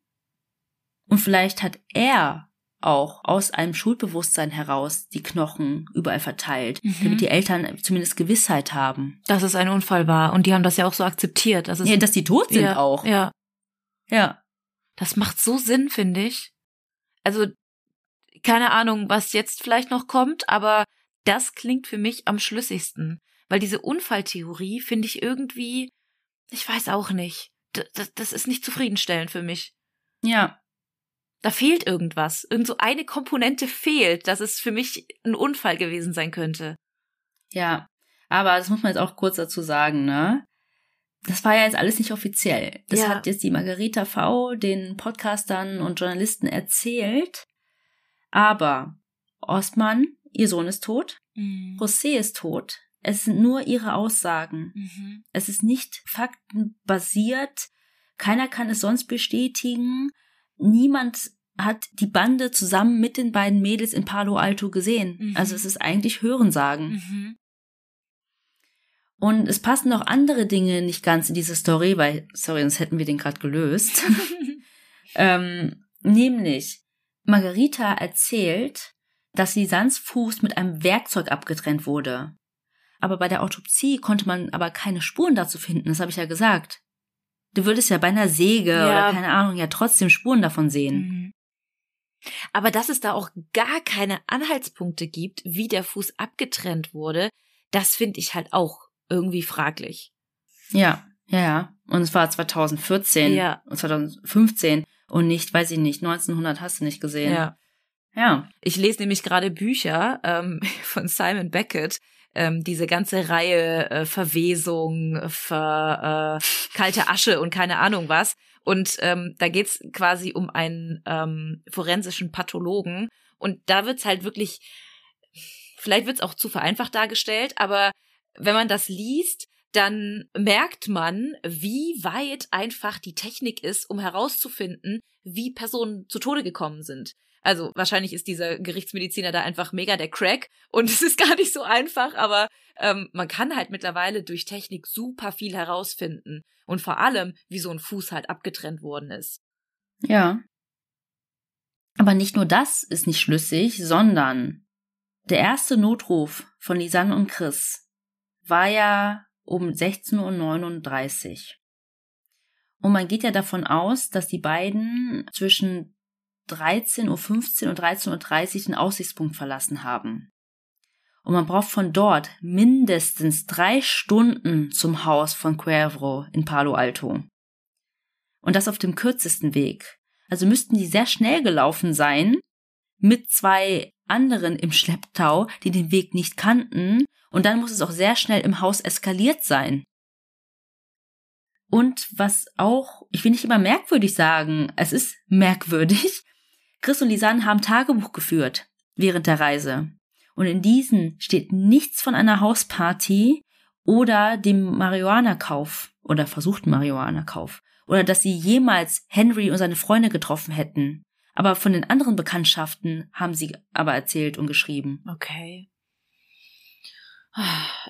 Speaker 2: Und vielleicht hat er auch aus einem Schuldbewusstsein heraus die Knochen überall verteilt,
Speaker 1: Mhm.
Speaker 2: damit die Eltern zumindest Gewissheit haben.
Speaker 1: Dass es ein Unfall war. Und die haben das ja auch so akzeptiert. Dass es
Speaker 2: Ja, dass die tot sind
Speaker 1: ja,
Speaker 2: auch.
Speaker 1: Ja.
Speaker 2: ja.
Speaker 1: Das macht so Sinn, finde ich. Also, keine Ahnung, was jetzt vielleicht noch kommt, aber das klingt für mich am schlüssigsten. Weil diese Unfalltheorie finde ich irgendwie, ich weiß auch nicht. D das, das ist nicht zufriedenstellend für mich.
Speaker 2: Ja.
Speaker 1: Da fehlt irgendwas. Irgend so eine Komponente fehlt, dass es für mich ein Unfall gewesen sein könnte.
Speaker 2: Ja. Aber das muss man jetzt auch kurz dazu sagen, ne? Das war ja jetzt alles nicht offiziell. Das
Speaker 1: Ja.
Speaker 2: hat jetzt die Margarita V den Podcastern und Journalisten erzählt. Aber Osman, ihr Sohn ist tot.
Speaker 1: Mhm.
Speaker 2: José ist tot. Es sind nur ihre Aussagen.
Speaker 1: Mhm.
Speaker 2: Es ist nicht faktenbasiert. Keiner kann es sonst bestätigen. Niemand hat die Bande zusammen mit den beiden Mädels in Palo Alto gesehen.
Speaker 1: Mhm.
Speaker 2: Also es ist eigentlich Hörensagen.
Speaker 1: Mhm.
Speaker 2: Und es passen noch andere Dinge nicht ganz in diese Story, weil, sorry, sonst hätten wir den gerade gelöst. ähm, nämlich, Margarita erzählt, dass Lisans Fuß mit einem Werkzeug abgetrennt wurde. Aber bei der Autopsie konnte man aber keine Spuren dazu finden, das habe ich ja gesagt. Du würdest ja bei einer Säge ja. oder keine Ahnung ja trotzdem Spuren davon sehen. Mhm.
Speaker 1: Aber dass es da auch gar keine Anhaltspunkte gibt, wie der Fuß abgetrennt wurde, das finde ich halt auch irgendwie fraglich.
Speaker 2: Ja, ja, ja. Und es war 2014 ja. und 2015 und nicht, weiß ich nicht, 1900 hast du nicht gesehen. Ja.
Speaker 1: Ja. Ich lese nämlich gerade Bücher ähm, von Simon Beckett, ähm, diese ganze Reihe äh, Verwesung, ver, äh, kalte Asche und keine Ahnung was. Und ähm, da geht's quasi um einen ähm, forensischen Pathologen. Und da wird's halt wirklich, vielleicht wird's auch zu vereinfacht dargestellt, aber wenn man das liest, dann merkt man, wie weit einfach die Technik ist, um herauszufinden, wie Personen zu Tode gekommen sind. Also wahrscheinlich ist dieser Gerichtsmediziner da einfach mega der Crack und es ist gar nicht so einfach, aber ähm, man kann halt mittlerweile durch Technik super viel herausfinden und vor allem, wie so ein Fuß halt abgetrennt worden ist.
Speaker 2: Ja. Aber nicht nur das ist nicht schlüssig, sondern der erste Notruf von Lisanne und Chris war ja um 16.39 Uhr. Und man geht ja davon aus, dass die beiden zwischen 13.15 Uhr und 13.30 Uhr den Aussichtspunkt verlassen haben. Und man braucht von dort mindestens drei Stunden zum Haus von Cuervo in Palo Alto. Und das auf dem kürzesten Weg. Also müssten die sehr schnell gelaufen sein, mit zwei anderen im Schlepptau, die den Weg nicht kannten und dann muss es auch sehr schnell im Haus eskaliert sein. Und was auch, ich will nicht immer merkwürdig sagen, es ist merkwürdig. Chris und Lisanne haben Tagebuch geführt während der Reise. Und in diesen steht nichts von einer Hausparty oder dem Marihuana-Kauf oder versuchten Marihuana-Kauf oder dass sie jemals Henry und seine Freunde getroffen hätten. Aber von den anderen Bekanntschaften haben sie aber erzählt und geschrieben.
Speaker 1: Okay.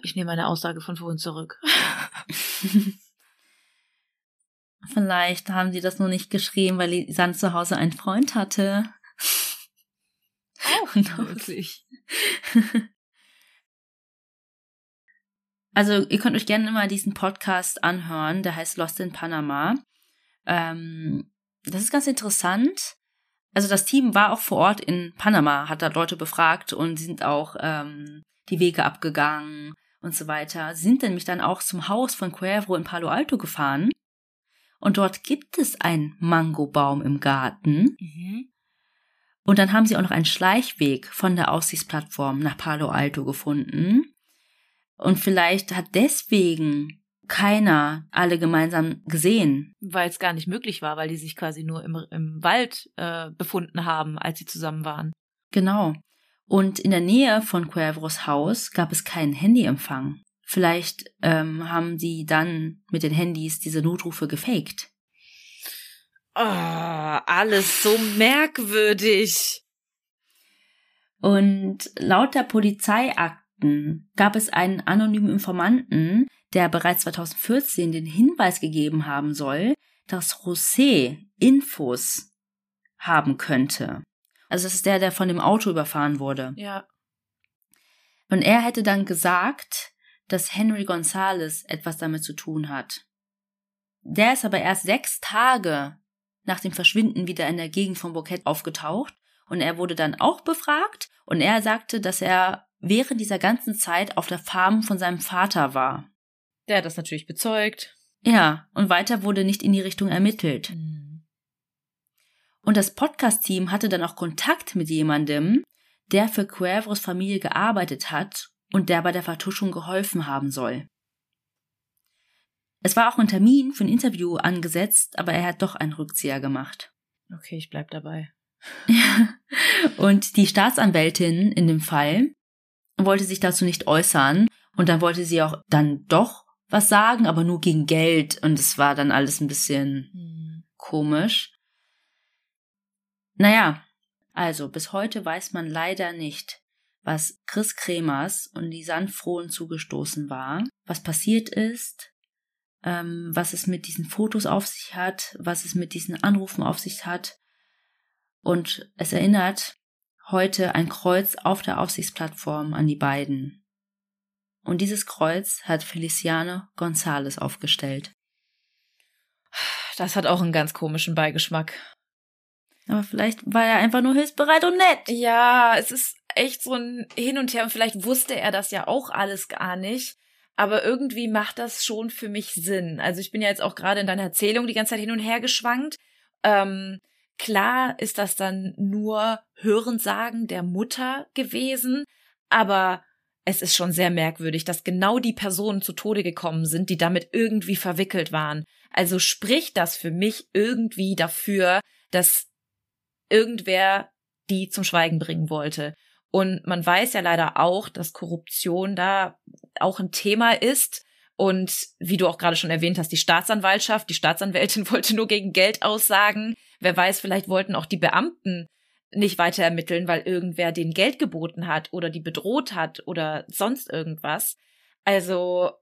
Speaker 1: Ich nehme meine Aussage von vorhin zurück.
Speaker 2: Vielleicht haben sie das nur nicht geschrieben, weil Lisanne zu Hause einen Freund hatte.
Speaker 1: Auch wirklich.
Speaker 2: Also ihr könnt euch gerne mal diesen Podcast anhören, der heißt Lost in Panama. Ähm, das ist ganz interessant. Also das Team war auch vor Ort in Panama, hat da Leute befragt und sind auch ähm, die Wege abgegangen und so weiter, sind nämlich dann auch zum Haus von Cuervo in Palo Alto gefahren. Und dort gibt es einen Mangobaum im Garten. Mhm. Und dann haben sie auch noch einen Schleichweg von der Aussichtsplattform nach Palo Alto gefunden. Und vielleicht hat deswegen keiner alle gemeinsam gesehen.
Speaker 1: Weil es gar nicht möglich war, weil die sich quasi nur im, im Wald äh, befunden haben, als sie zusammen waren.
Speaker 2: Genau. Und in der Nähe von Cuervos Haus gab es keinen Handyempfang. Vielleicht ähm, haben die dann mit den Handys diese Notrufe gefaked.
Speaker 1: Oh, alles so merkwürdig.
Speaker 2: Und laut der Polizeiakten gab es einen anonymen Informanten, der bereits 2014 den Hinweis gegeben haben soll, dass José Infos haben könnte. Also das ist der, der von dem Auto überfahren wurde.
Speaker 1: Ja.
Speaker 2: Und er hätte dann gesagt, dass Henry Gonzalez etwas damit zu tun hat. Der ist aber erst sechs Tage nach dem Verschwinden wieder in der Gegend von Bouquet aufgetaucht und er wurde dann auch befragt und er sagte, dass er während dieser ganzen Zeit auf der Farm von seinem Vater war.
Speaker 1: Der hat das natürlich bezeugt.
Speaker 2: Ja, und weiter wurde nicht in die Richtung ermittelt. Mhm. Und das Podcast-Team hatte dann auch Kontakt mit jemandem, der für Cuervos Familie gearbeitet hat und der bei der Vertuschung geholfen haben soll. Es war auch ein Termin für ein Interview angesetzt, aber er hat doch einen Rückzieher gemacht.
Speaker 1: Okay, ich bleib dabei.
Speaker 2: und die Staatsanwältin in dem Fall wollte sich dazu nicht äußern und dann wollte sie auch dann doch was sagen, aber nur gegen Geld und es war dann alles ein bisschen hm. komisch. Naja, also bis heute weiß man leider nicht, was Chris Kremers und die Sandfrohen zugestoßen war, was passiert ist, ähm, was es mit diesen Fotos auf sich hat, was es mit diesen Anrufen auf sich hat. Und es erinnert heute ein Kreuz auf der Aufsichtsplattform an die beiden. Und dieses Kreuz hat Feliciano González aufgestellt.
Speaker 1: Das hat auch einen ganz komischen Beigeschmack.
Speaker 2: Aber vielleicht war er einfach nur hilfsbereit und nett.
Speaker 1: Ja, es ist echt so ein Hin und Her und vielleicht wusste er das ja auch alles gar nicht. Aber irgendwie macht das schon für mich Sinn. Also ich bin ja jetzt auch gerade in deiner Erzählung die ganze Zeit hin und her geschwankt. Ähm, klar ist das dann nur Hörensagen der Mutter gewesen, aber es ist schon sehr merkwürdig, dass genau die Personen zu Tode gekommen sind, die damit irgendwie verwickelt waren. Also spricht das für mich irgendwie dafür, dass irgendwer die zum Schweigen bringen wollte. Und man weiß ja leider auch, dass Korruption da auch ein Thema ist. Und wie du auch gerade schon erwähnt hast, die Staatsanwaltschaft, die Staatsanwältin wollte nur gegen Geld aussagen. Wer weiß, vielleicht wollten auch die Beamten nicht weiter ermitteln, weil irgendwer den Geld geboten hat oder die bedroht hat oder sonst irgendwas. Also,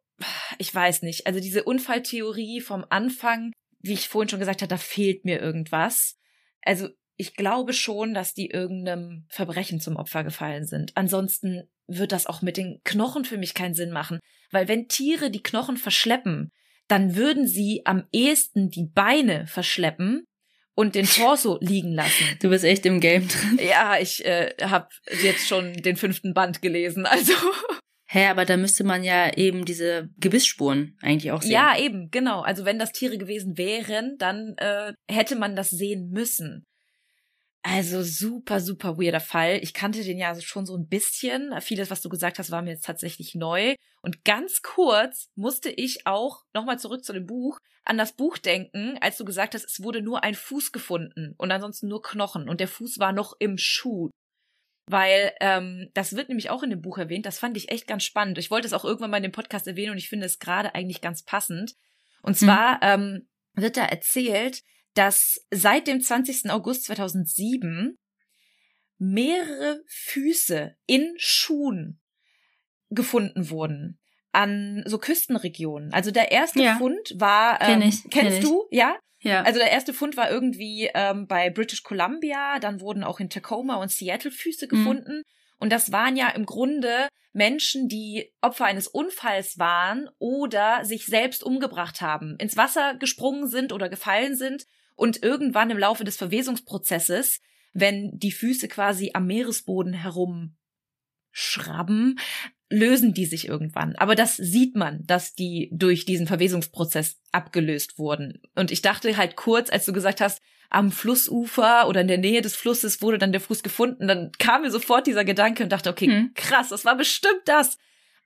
Speaker 1: ich weiß nicht. Also diese Unfalltheorie vom Anfang, wie ich vorhin schon gesagt habe, da fehlt mir irgendwas. Also ich glaube schon, dass die irgendeinem Verbrechen zum Opfer gefallen sind. Ansonsten wird das auch mit den Knochen für mich keinen Sinn machen. Weil wenn Tiere die Knochen verschleppen, dann würden sie am ehesten die Beine verschleppen und den Torso liegen lassen.
Speaker 2: Du bist echt im Game drin.
Speaker 1: Ja, ich äh, habe jetzt schon den fünften Band gelesen, also.
Speaker 2: Hä, aber da müsste man ja eben diese Gebissspuren eigentlich auch sehen.
Speaker 1: Ja, eben, genau. Also wenn das Tiere gewesen wären, dann äh, hätte man das sehen müssen. Also super, super weirder Fall. Ich kannte den ja schon so ein bisschen. Vieles, was du gesagt hast, war mir jetzt tatsächlich neu. Und ganz kurz musste ich auch nochmal zurück zu dem Buch an das Buch denken, als du gesagt hast, es wurde nur ein Fuß gefunden und ansonsten nur Knochen und der Fuß war noch im Schuh. Weil ähm, das wird nämlich auch in dem Buch erwähnt. Das fand ich echt ganz spannend. Ich wollte es auch irgendwann mal in dem Podcast erwähnen und ich finde es gerade eigentlich ganz passend. Und hm. zwar mhm. ähm, wird da erzählt, dass seit dem 20. August 2007 mehrere Füße in Schuhen gefunden wurden an so Küstenregionen. Also der erste ja. Fund war, ähm, kenn ich, kennst kenn du, ich. ja? Ja. Also der erste Fund war irgendwie ähm, bei British Columbia, dann wurden auch in Tacoma und Seattle Füße mhm. gefunden. Mhm. Und das waren ja im Grunde Menschen, die Opfer eines Unfalls waren oder sich selbst umgebracht haben, ins Wasser gesprungen sind oder gefallen sind und irgendwann im Laufe des Verwesungsprozesses, wenn die Füße quasi am Meeresboden herum schrabben, lösen die sich irgendwann. Aber das sieht man, dass die durch diesen Verwesungsprozess abgelöst wurden. Und ich dachte halt kurz, als du gesagt hast, am Flussufer oder in der Nähe des Flusses wurde dann der Fuß gefunden, dann kam mir sofort dieser Gedanke und dachte, okay, hm. krass, das war bestimmt das.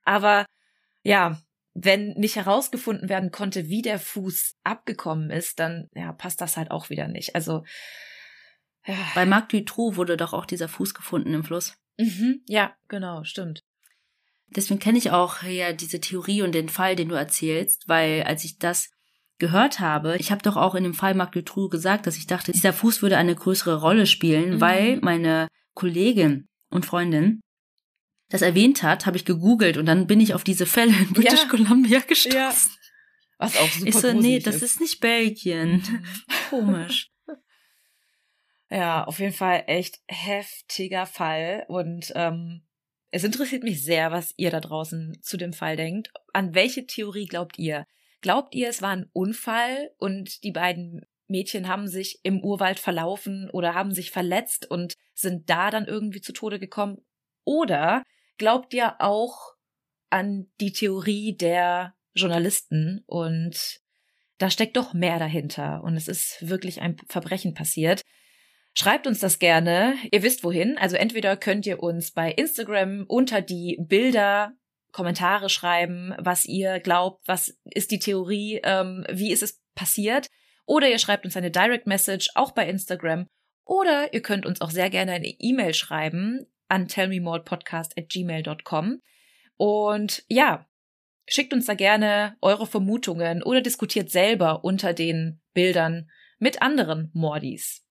Speaker 1: Aber ja, wenn nicht herausgefunden werden konnte, wie der Fuß abgekommen ist, dann ja, passt das halt auch wieder nicht. Also
Speaker 2: ja. bei Marc Dutroux wurde doch auch dieser Fuß gefunden im Fluss.
Speaker 1: Mhm, ja, genau, stimmt.
Speaker 2: Deswegen kenne ich auch ja diese Theorie und den Fall, den du erzählst, weil als ich das gehört habe, ich habe doch auch in dem Fall Marc Dutroux gesagt, dass ich dachte, dieser Fuß würde eine größere Rolle spielen, mhm. weil meine Kollegin und Freundin das erwähnt hat, habe ich gegoogelt und dann bin ich auf diese Fälle in British ja. Columbia gestoßen. Ja.
Speaker 1: Was auch super
Speaker 2: Ich so, nee, das ist. ist nicht Belgien. Mhm. Komisch.
Speaker 1: Ja, auf jeden Fall echt heftiger Fall und ähm, es interessiert mich sehr, was ihr da draußen zu dem Fall denkt. An welche Theorie glaubt ihr? Glaubt ihr, es war ein Unfall und die beiden Mädchen haben sich im Urwald verlaufen oder haben sich verletzt und sind da dann irgendwie zu Tode gekommen? Oder glaubt ja auch an die Theorie der Journalisten und da steckt doch mehr dahinter und es ist wirklich ein Verbrechen passiert. Schreibt uns das gerne. Ihr wisst wohin. Also entweder könnt ihr uns bei Instagram unter die Bilder Kommentare schreiben, was ihr glaubt, was ist die Theorie, ähm, wie ist es passiert. Oder ihr schreibt uns eine Direct Message auch bei Instagram. Oder ihr könnt uns auch sehr gerne eine E-Mail schreiben an tellmemorepodcast. Und ja, schickt uns da gerne eure Vermutungen oder diskutiert selber unter den Bildern mit anderen Mordis.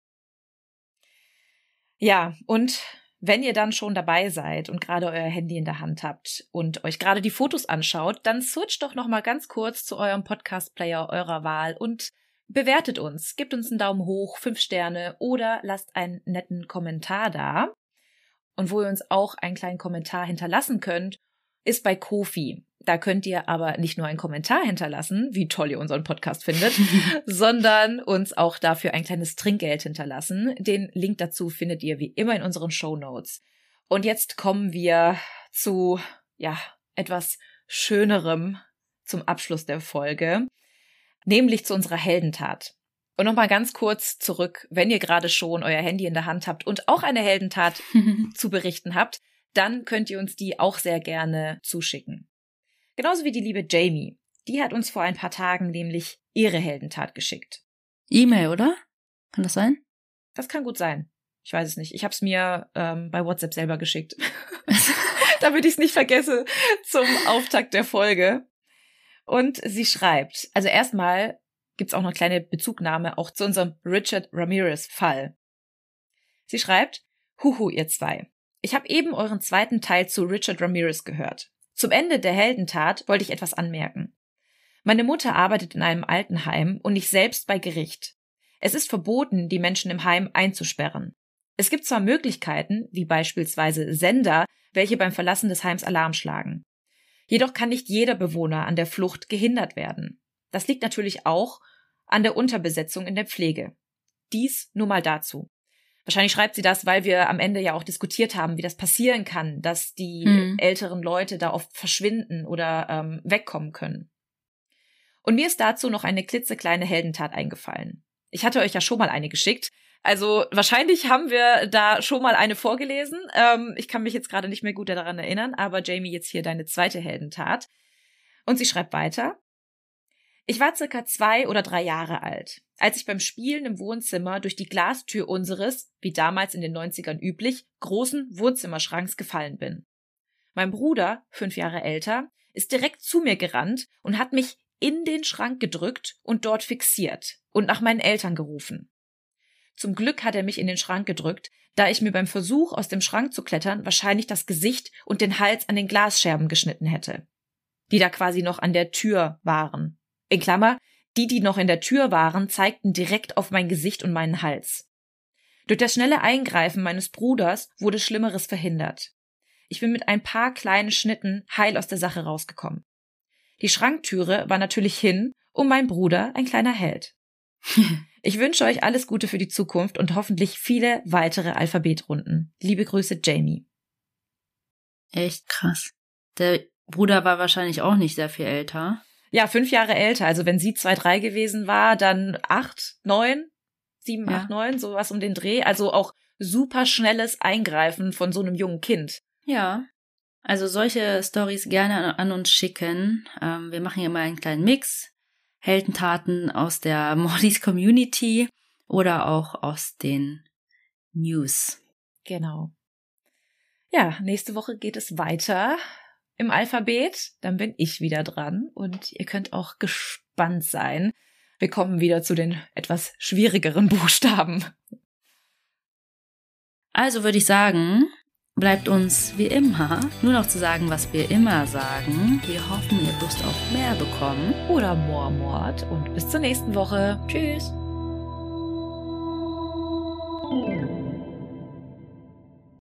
Speaker 1: Ja, und Wenn ihr dann schon dabei seid und gerade euer Handy in der Hand habt und euch gerade die Fotos anschaut, dann switcht doch noch mal ganz kurz zu eurem Podcast Player eurer Wahl und bewertet uns, gebt uns einen Daumen hoch, fünf Sterne oder lasst einen netten Kommentar da. Und wo ihr uns auch einen kleinen Kommentar hinterlassen könnt, ist bei Kofi. Da könnt ihr aber nicht nur einen Kommentar hinterlassen, wie toll ihr unseren Podcast findet, sondern uns auch dafür ein kleines Trinkgeld hinterlassen. Den Link dazu findet ihr wie immer in unseren Show Notes. Und jetzt kommen wir zu, ja, etwas Schönerem zum Abschluss der Folge, nämlich zu unserer Heldentat. Und nochmal ganz kurz zurück, wenn ihr gerade schon euer Handy in der Hand habt und auch eine Heldentat zu berichten habt, dann könnt ihr uns die auch sehr gerne zuschicken. Genauso wie die liebe Jamie. Die hat uns vor ein paar Tagen nämlich ihre Heldentat geschickt.
Speaker 2: E-Mail, oder? Kann das sein?
Speaker 1: Das kann gut sein. Ich weiß es nicht. Ich habe es mir ähm, bei WhatsApp selber geschickt. Damit ich es nicht vergesse zum Auftakt der Folge. Und sie schreibt, also erstmal gibt's auch noch eine kleine Bezugnahme auch zu unserem Richard Ramirez Fall. Sie schreibt, Huhu, ihr zwei. Ich habe eben euren zweiten Teil zu Richard Ramirez gehört. Zum Ende der Heldentat wollte ich etwas anmerken. Meine Mutter arbeitet in einem Altenheim und ich selbst bei Gericht. Es ist verboten, die Menschen im Heim einzusperren. Es gibt zwar Möglichkeiten, wie beispielsweise Sender, welche beim Verlassen des Heims Alarm schlagen. Jedoch kann nicht jeder Bewohner an der Flucht gehindert werden. Das liegt natürlich auch an der Unterbesetzung in der Pflege. Dies nur mal dazu. Wahrscheinlich schreibt sie das, weil wir am Ende ja auch diskutiert haben, wie das passieren kann, dass die mhm. älteren Leute da oft verschwinden oder ähm, wegkommen können. Und mir ist dazu noch eine klitzekleine Heldentat eingefallen. Ich hatte euch ja schon mal eine geschickt. Also wahrscheinlich haben wir da schon mal eine vorgelesen. Ähm, ich kann mich jetzt gerade nicht mehr gut daran erinnern, aber Jamie, jetzt hier deine zweite Heldentat. Und sie schreibt weiter. Ich war circa zwei oder drei Jahre alt, als ich beim Spielen im Wohnzimmer durch die Glastür unseres, wie damals in den 90ern üblich, großen Wohnzimmerschranks gefallen bin. Mein Bruder, fünf Jahre älter, ist direkt zu mir gerannt und hat mich in den Schrank gedrückt und dort fixiert und nach meinen Eltern gerufen. Zum Glück hat er mich in den Schrank gedrückt, da ich mir beim Versuch, aus dem Schrank zu klettern, wahrscheinlich das Gesicht und den Hals an den Glasscherben geschnitten hätte, die da quasi noch an der Tür waren. In Klammer, die, die noch in der Tür waren, zeigten direkt auf mein Gesicht und meinen Hals. Durch das schnelle Eingreifen meines Bruders wurde Schlimmeres verhindert. Ich bin mit ein paar kleinen Schnitten heil aus der Sache rausgekommen. Die Schranktüre war natürlich hin und mein Bruder ein kleiner Held. Ich wünsche euch alles Gute für die Zukunft und hoffentlich viele weitere Alphabetrunden. Liebe Grüße, Jamie.
Speaker 2: Echt krass. Der Bruder war wahrscheinlich auch nicht sehr viel älter.
Speaker 1: Ja, fünf Jahre älter. Also wenn sie zwei, drei gewesen war, dann acht, neun, sieben, ja. acht, neun, sowas um den Dreh. Also auch super schnelles Eingreifen von so einem jungen Kind.
Speaker 2: Ja. Also solche Stories gerne an uns schicken. Ähm, wir machen hier mal einen kleinen Mix. Heldentaten aus der Mordis Community oder auch aus den News.
Speaker 1: Genau. Ja, nächste Woche geht es weiter im Alphabet, dann bin ich wieder dran und ihr könnt auch gespannt sein. Wir kommen wieder zu den etwas schwierigeren Buchstaben.
Speaker 2: Also würde ich sagen, bleibt uns wie immer nur noch zu sagen, was wir immer sagen. Wir hoffen, ihr Lust auf mehr bekommen.
Speaker 1: Oder Moormord. Und bis zur nächsten Woche. Tschüss.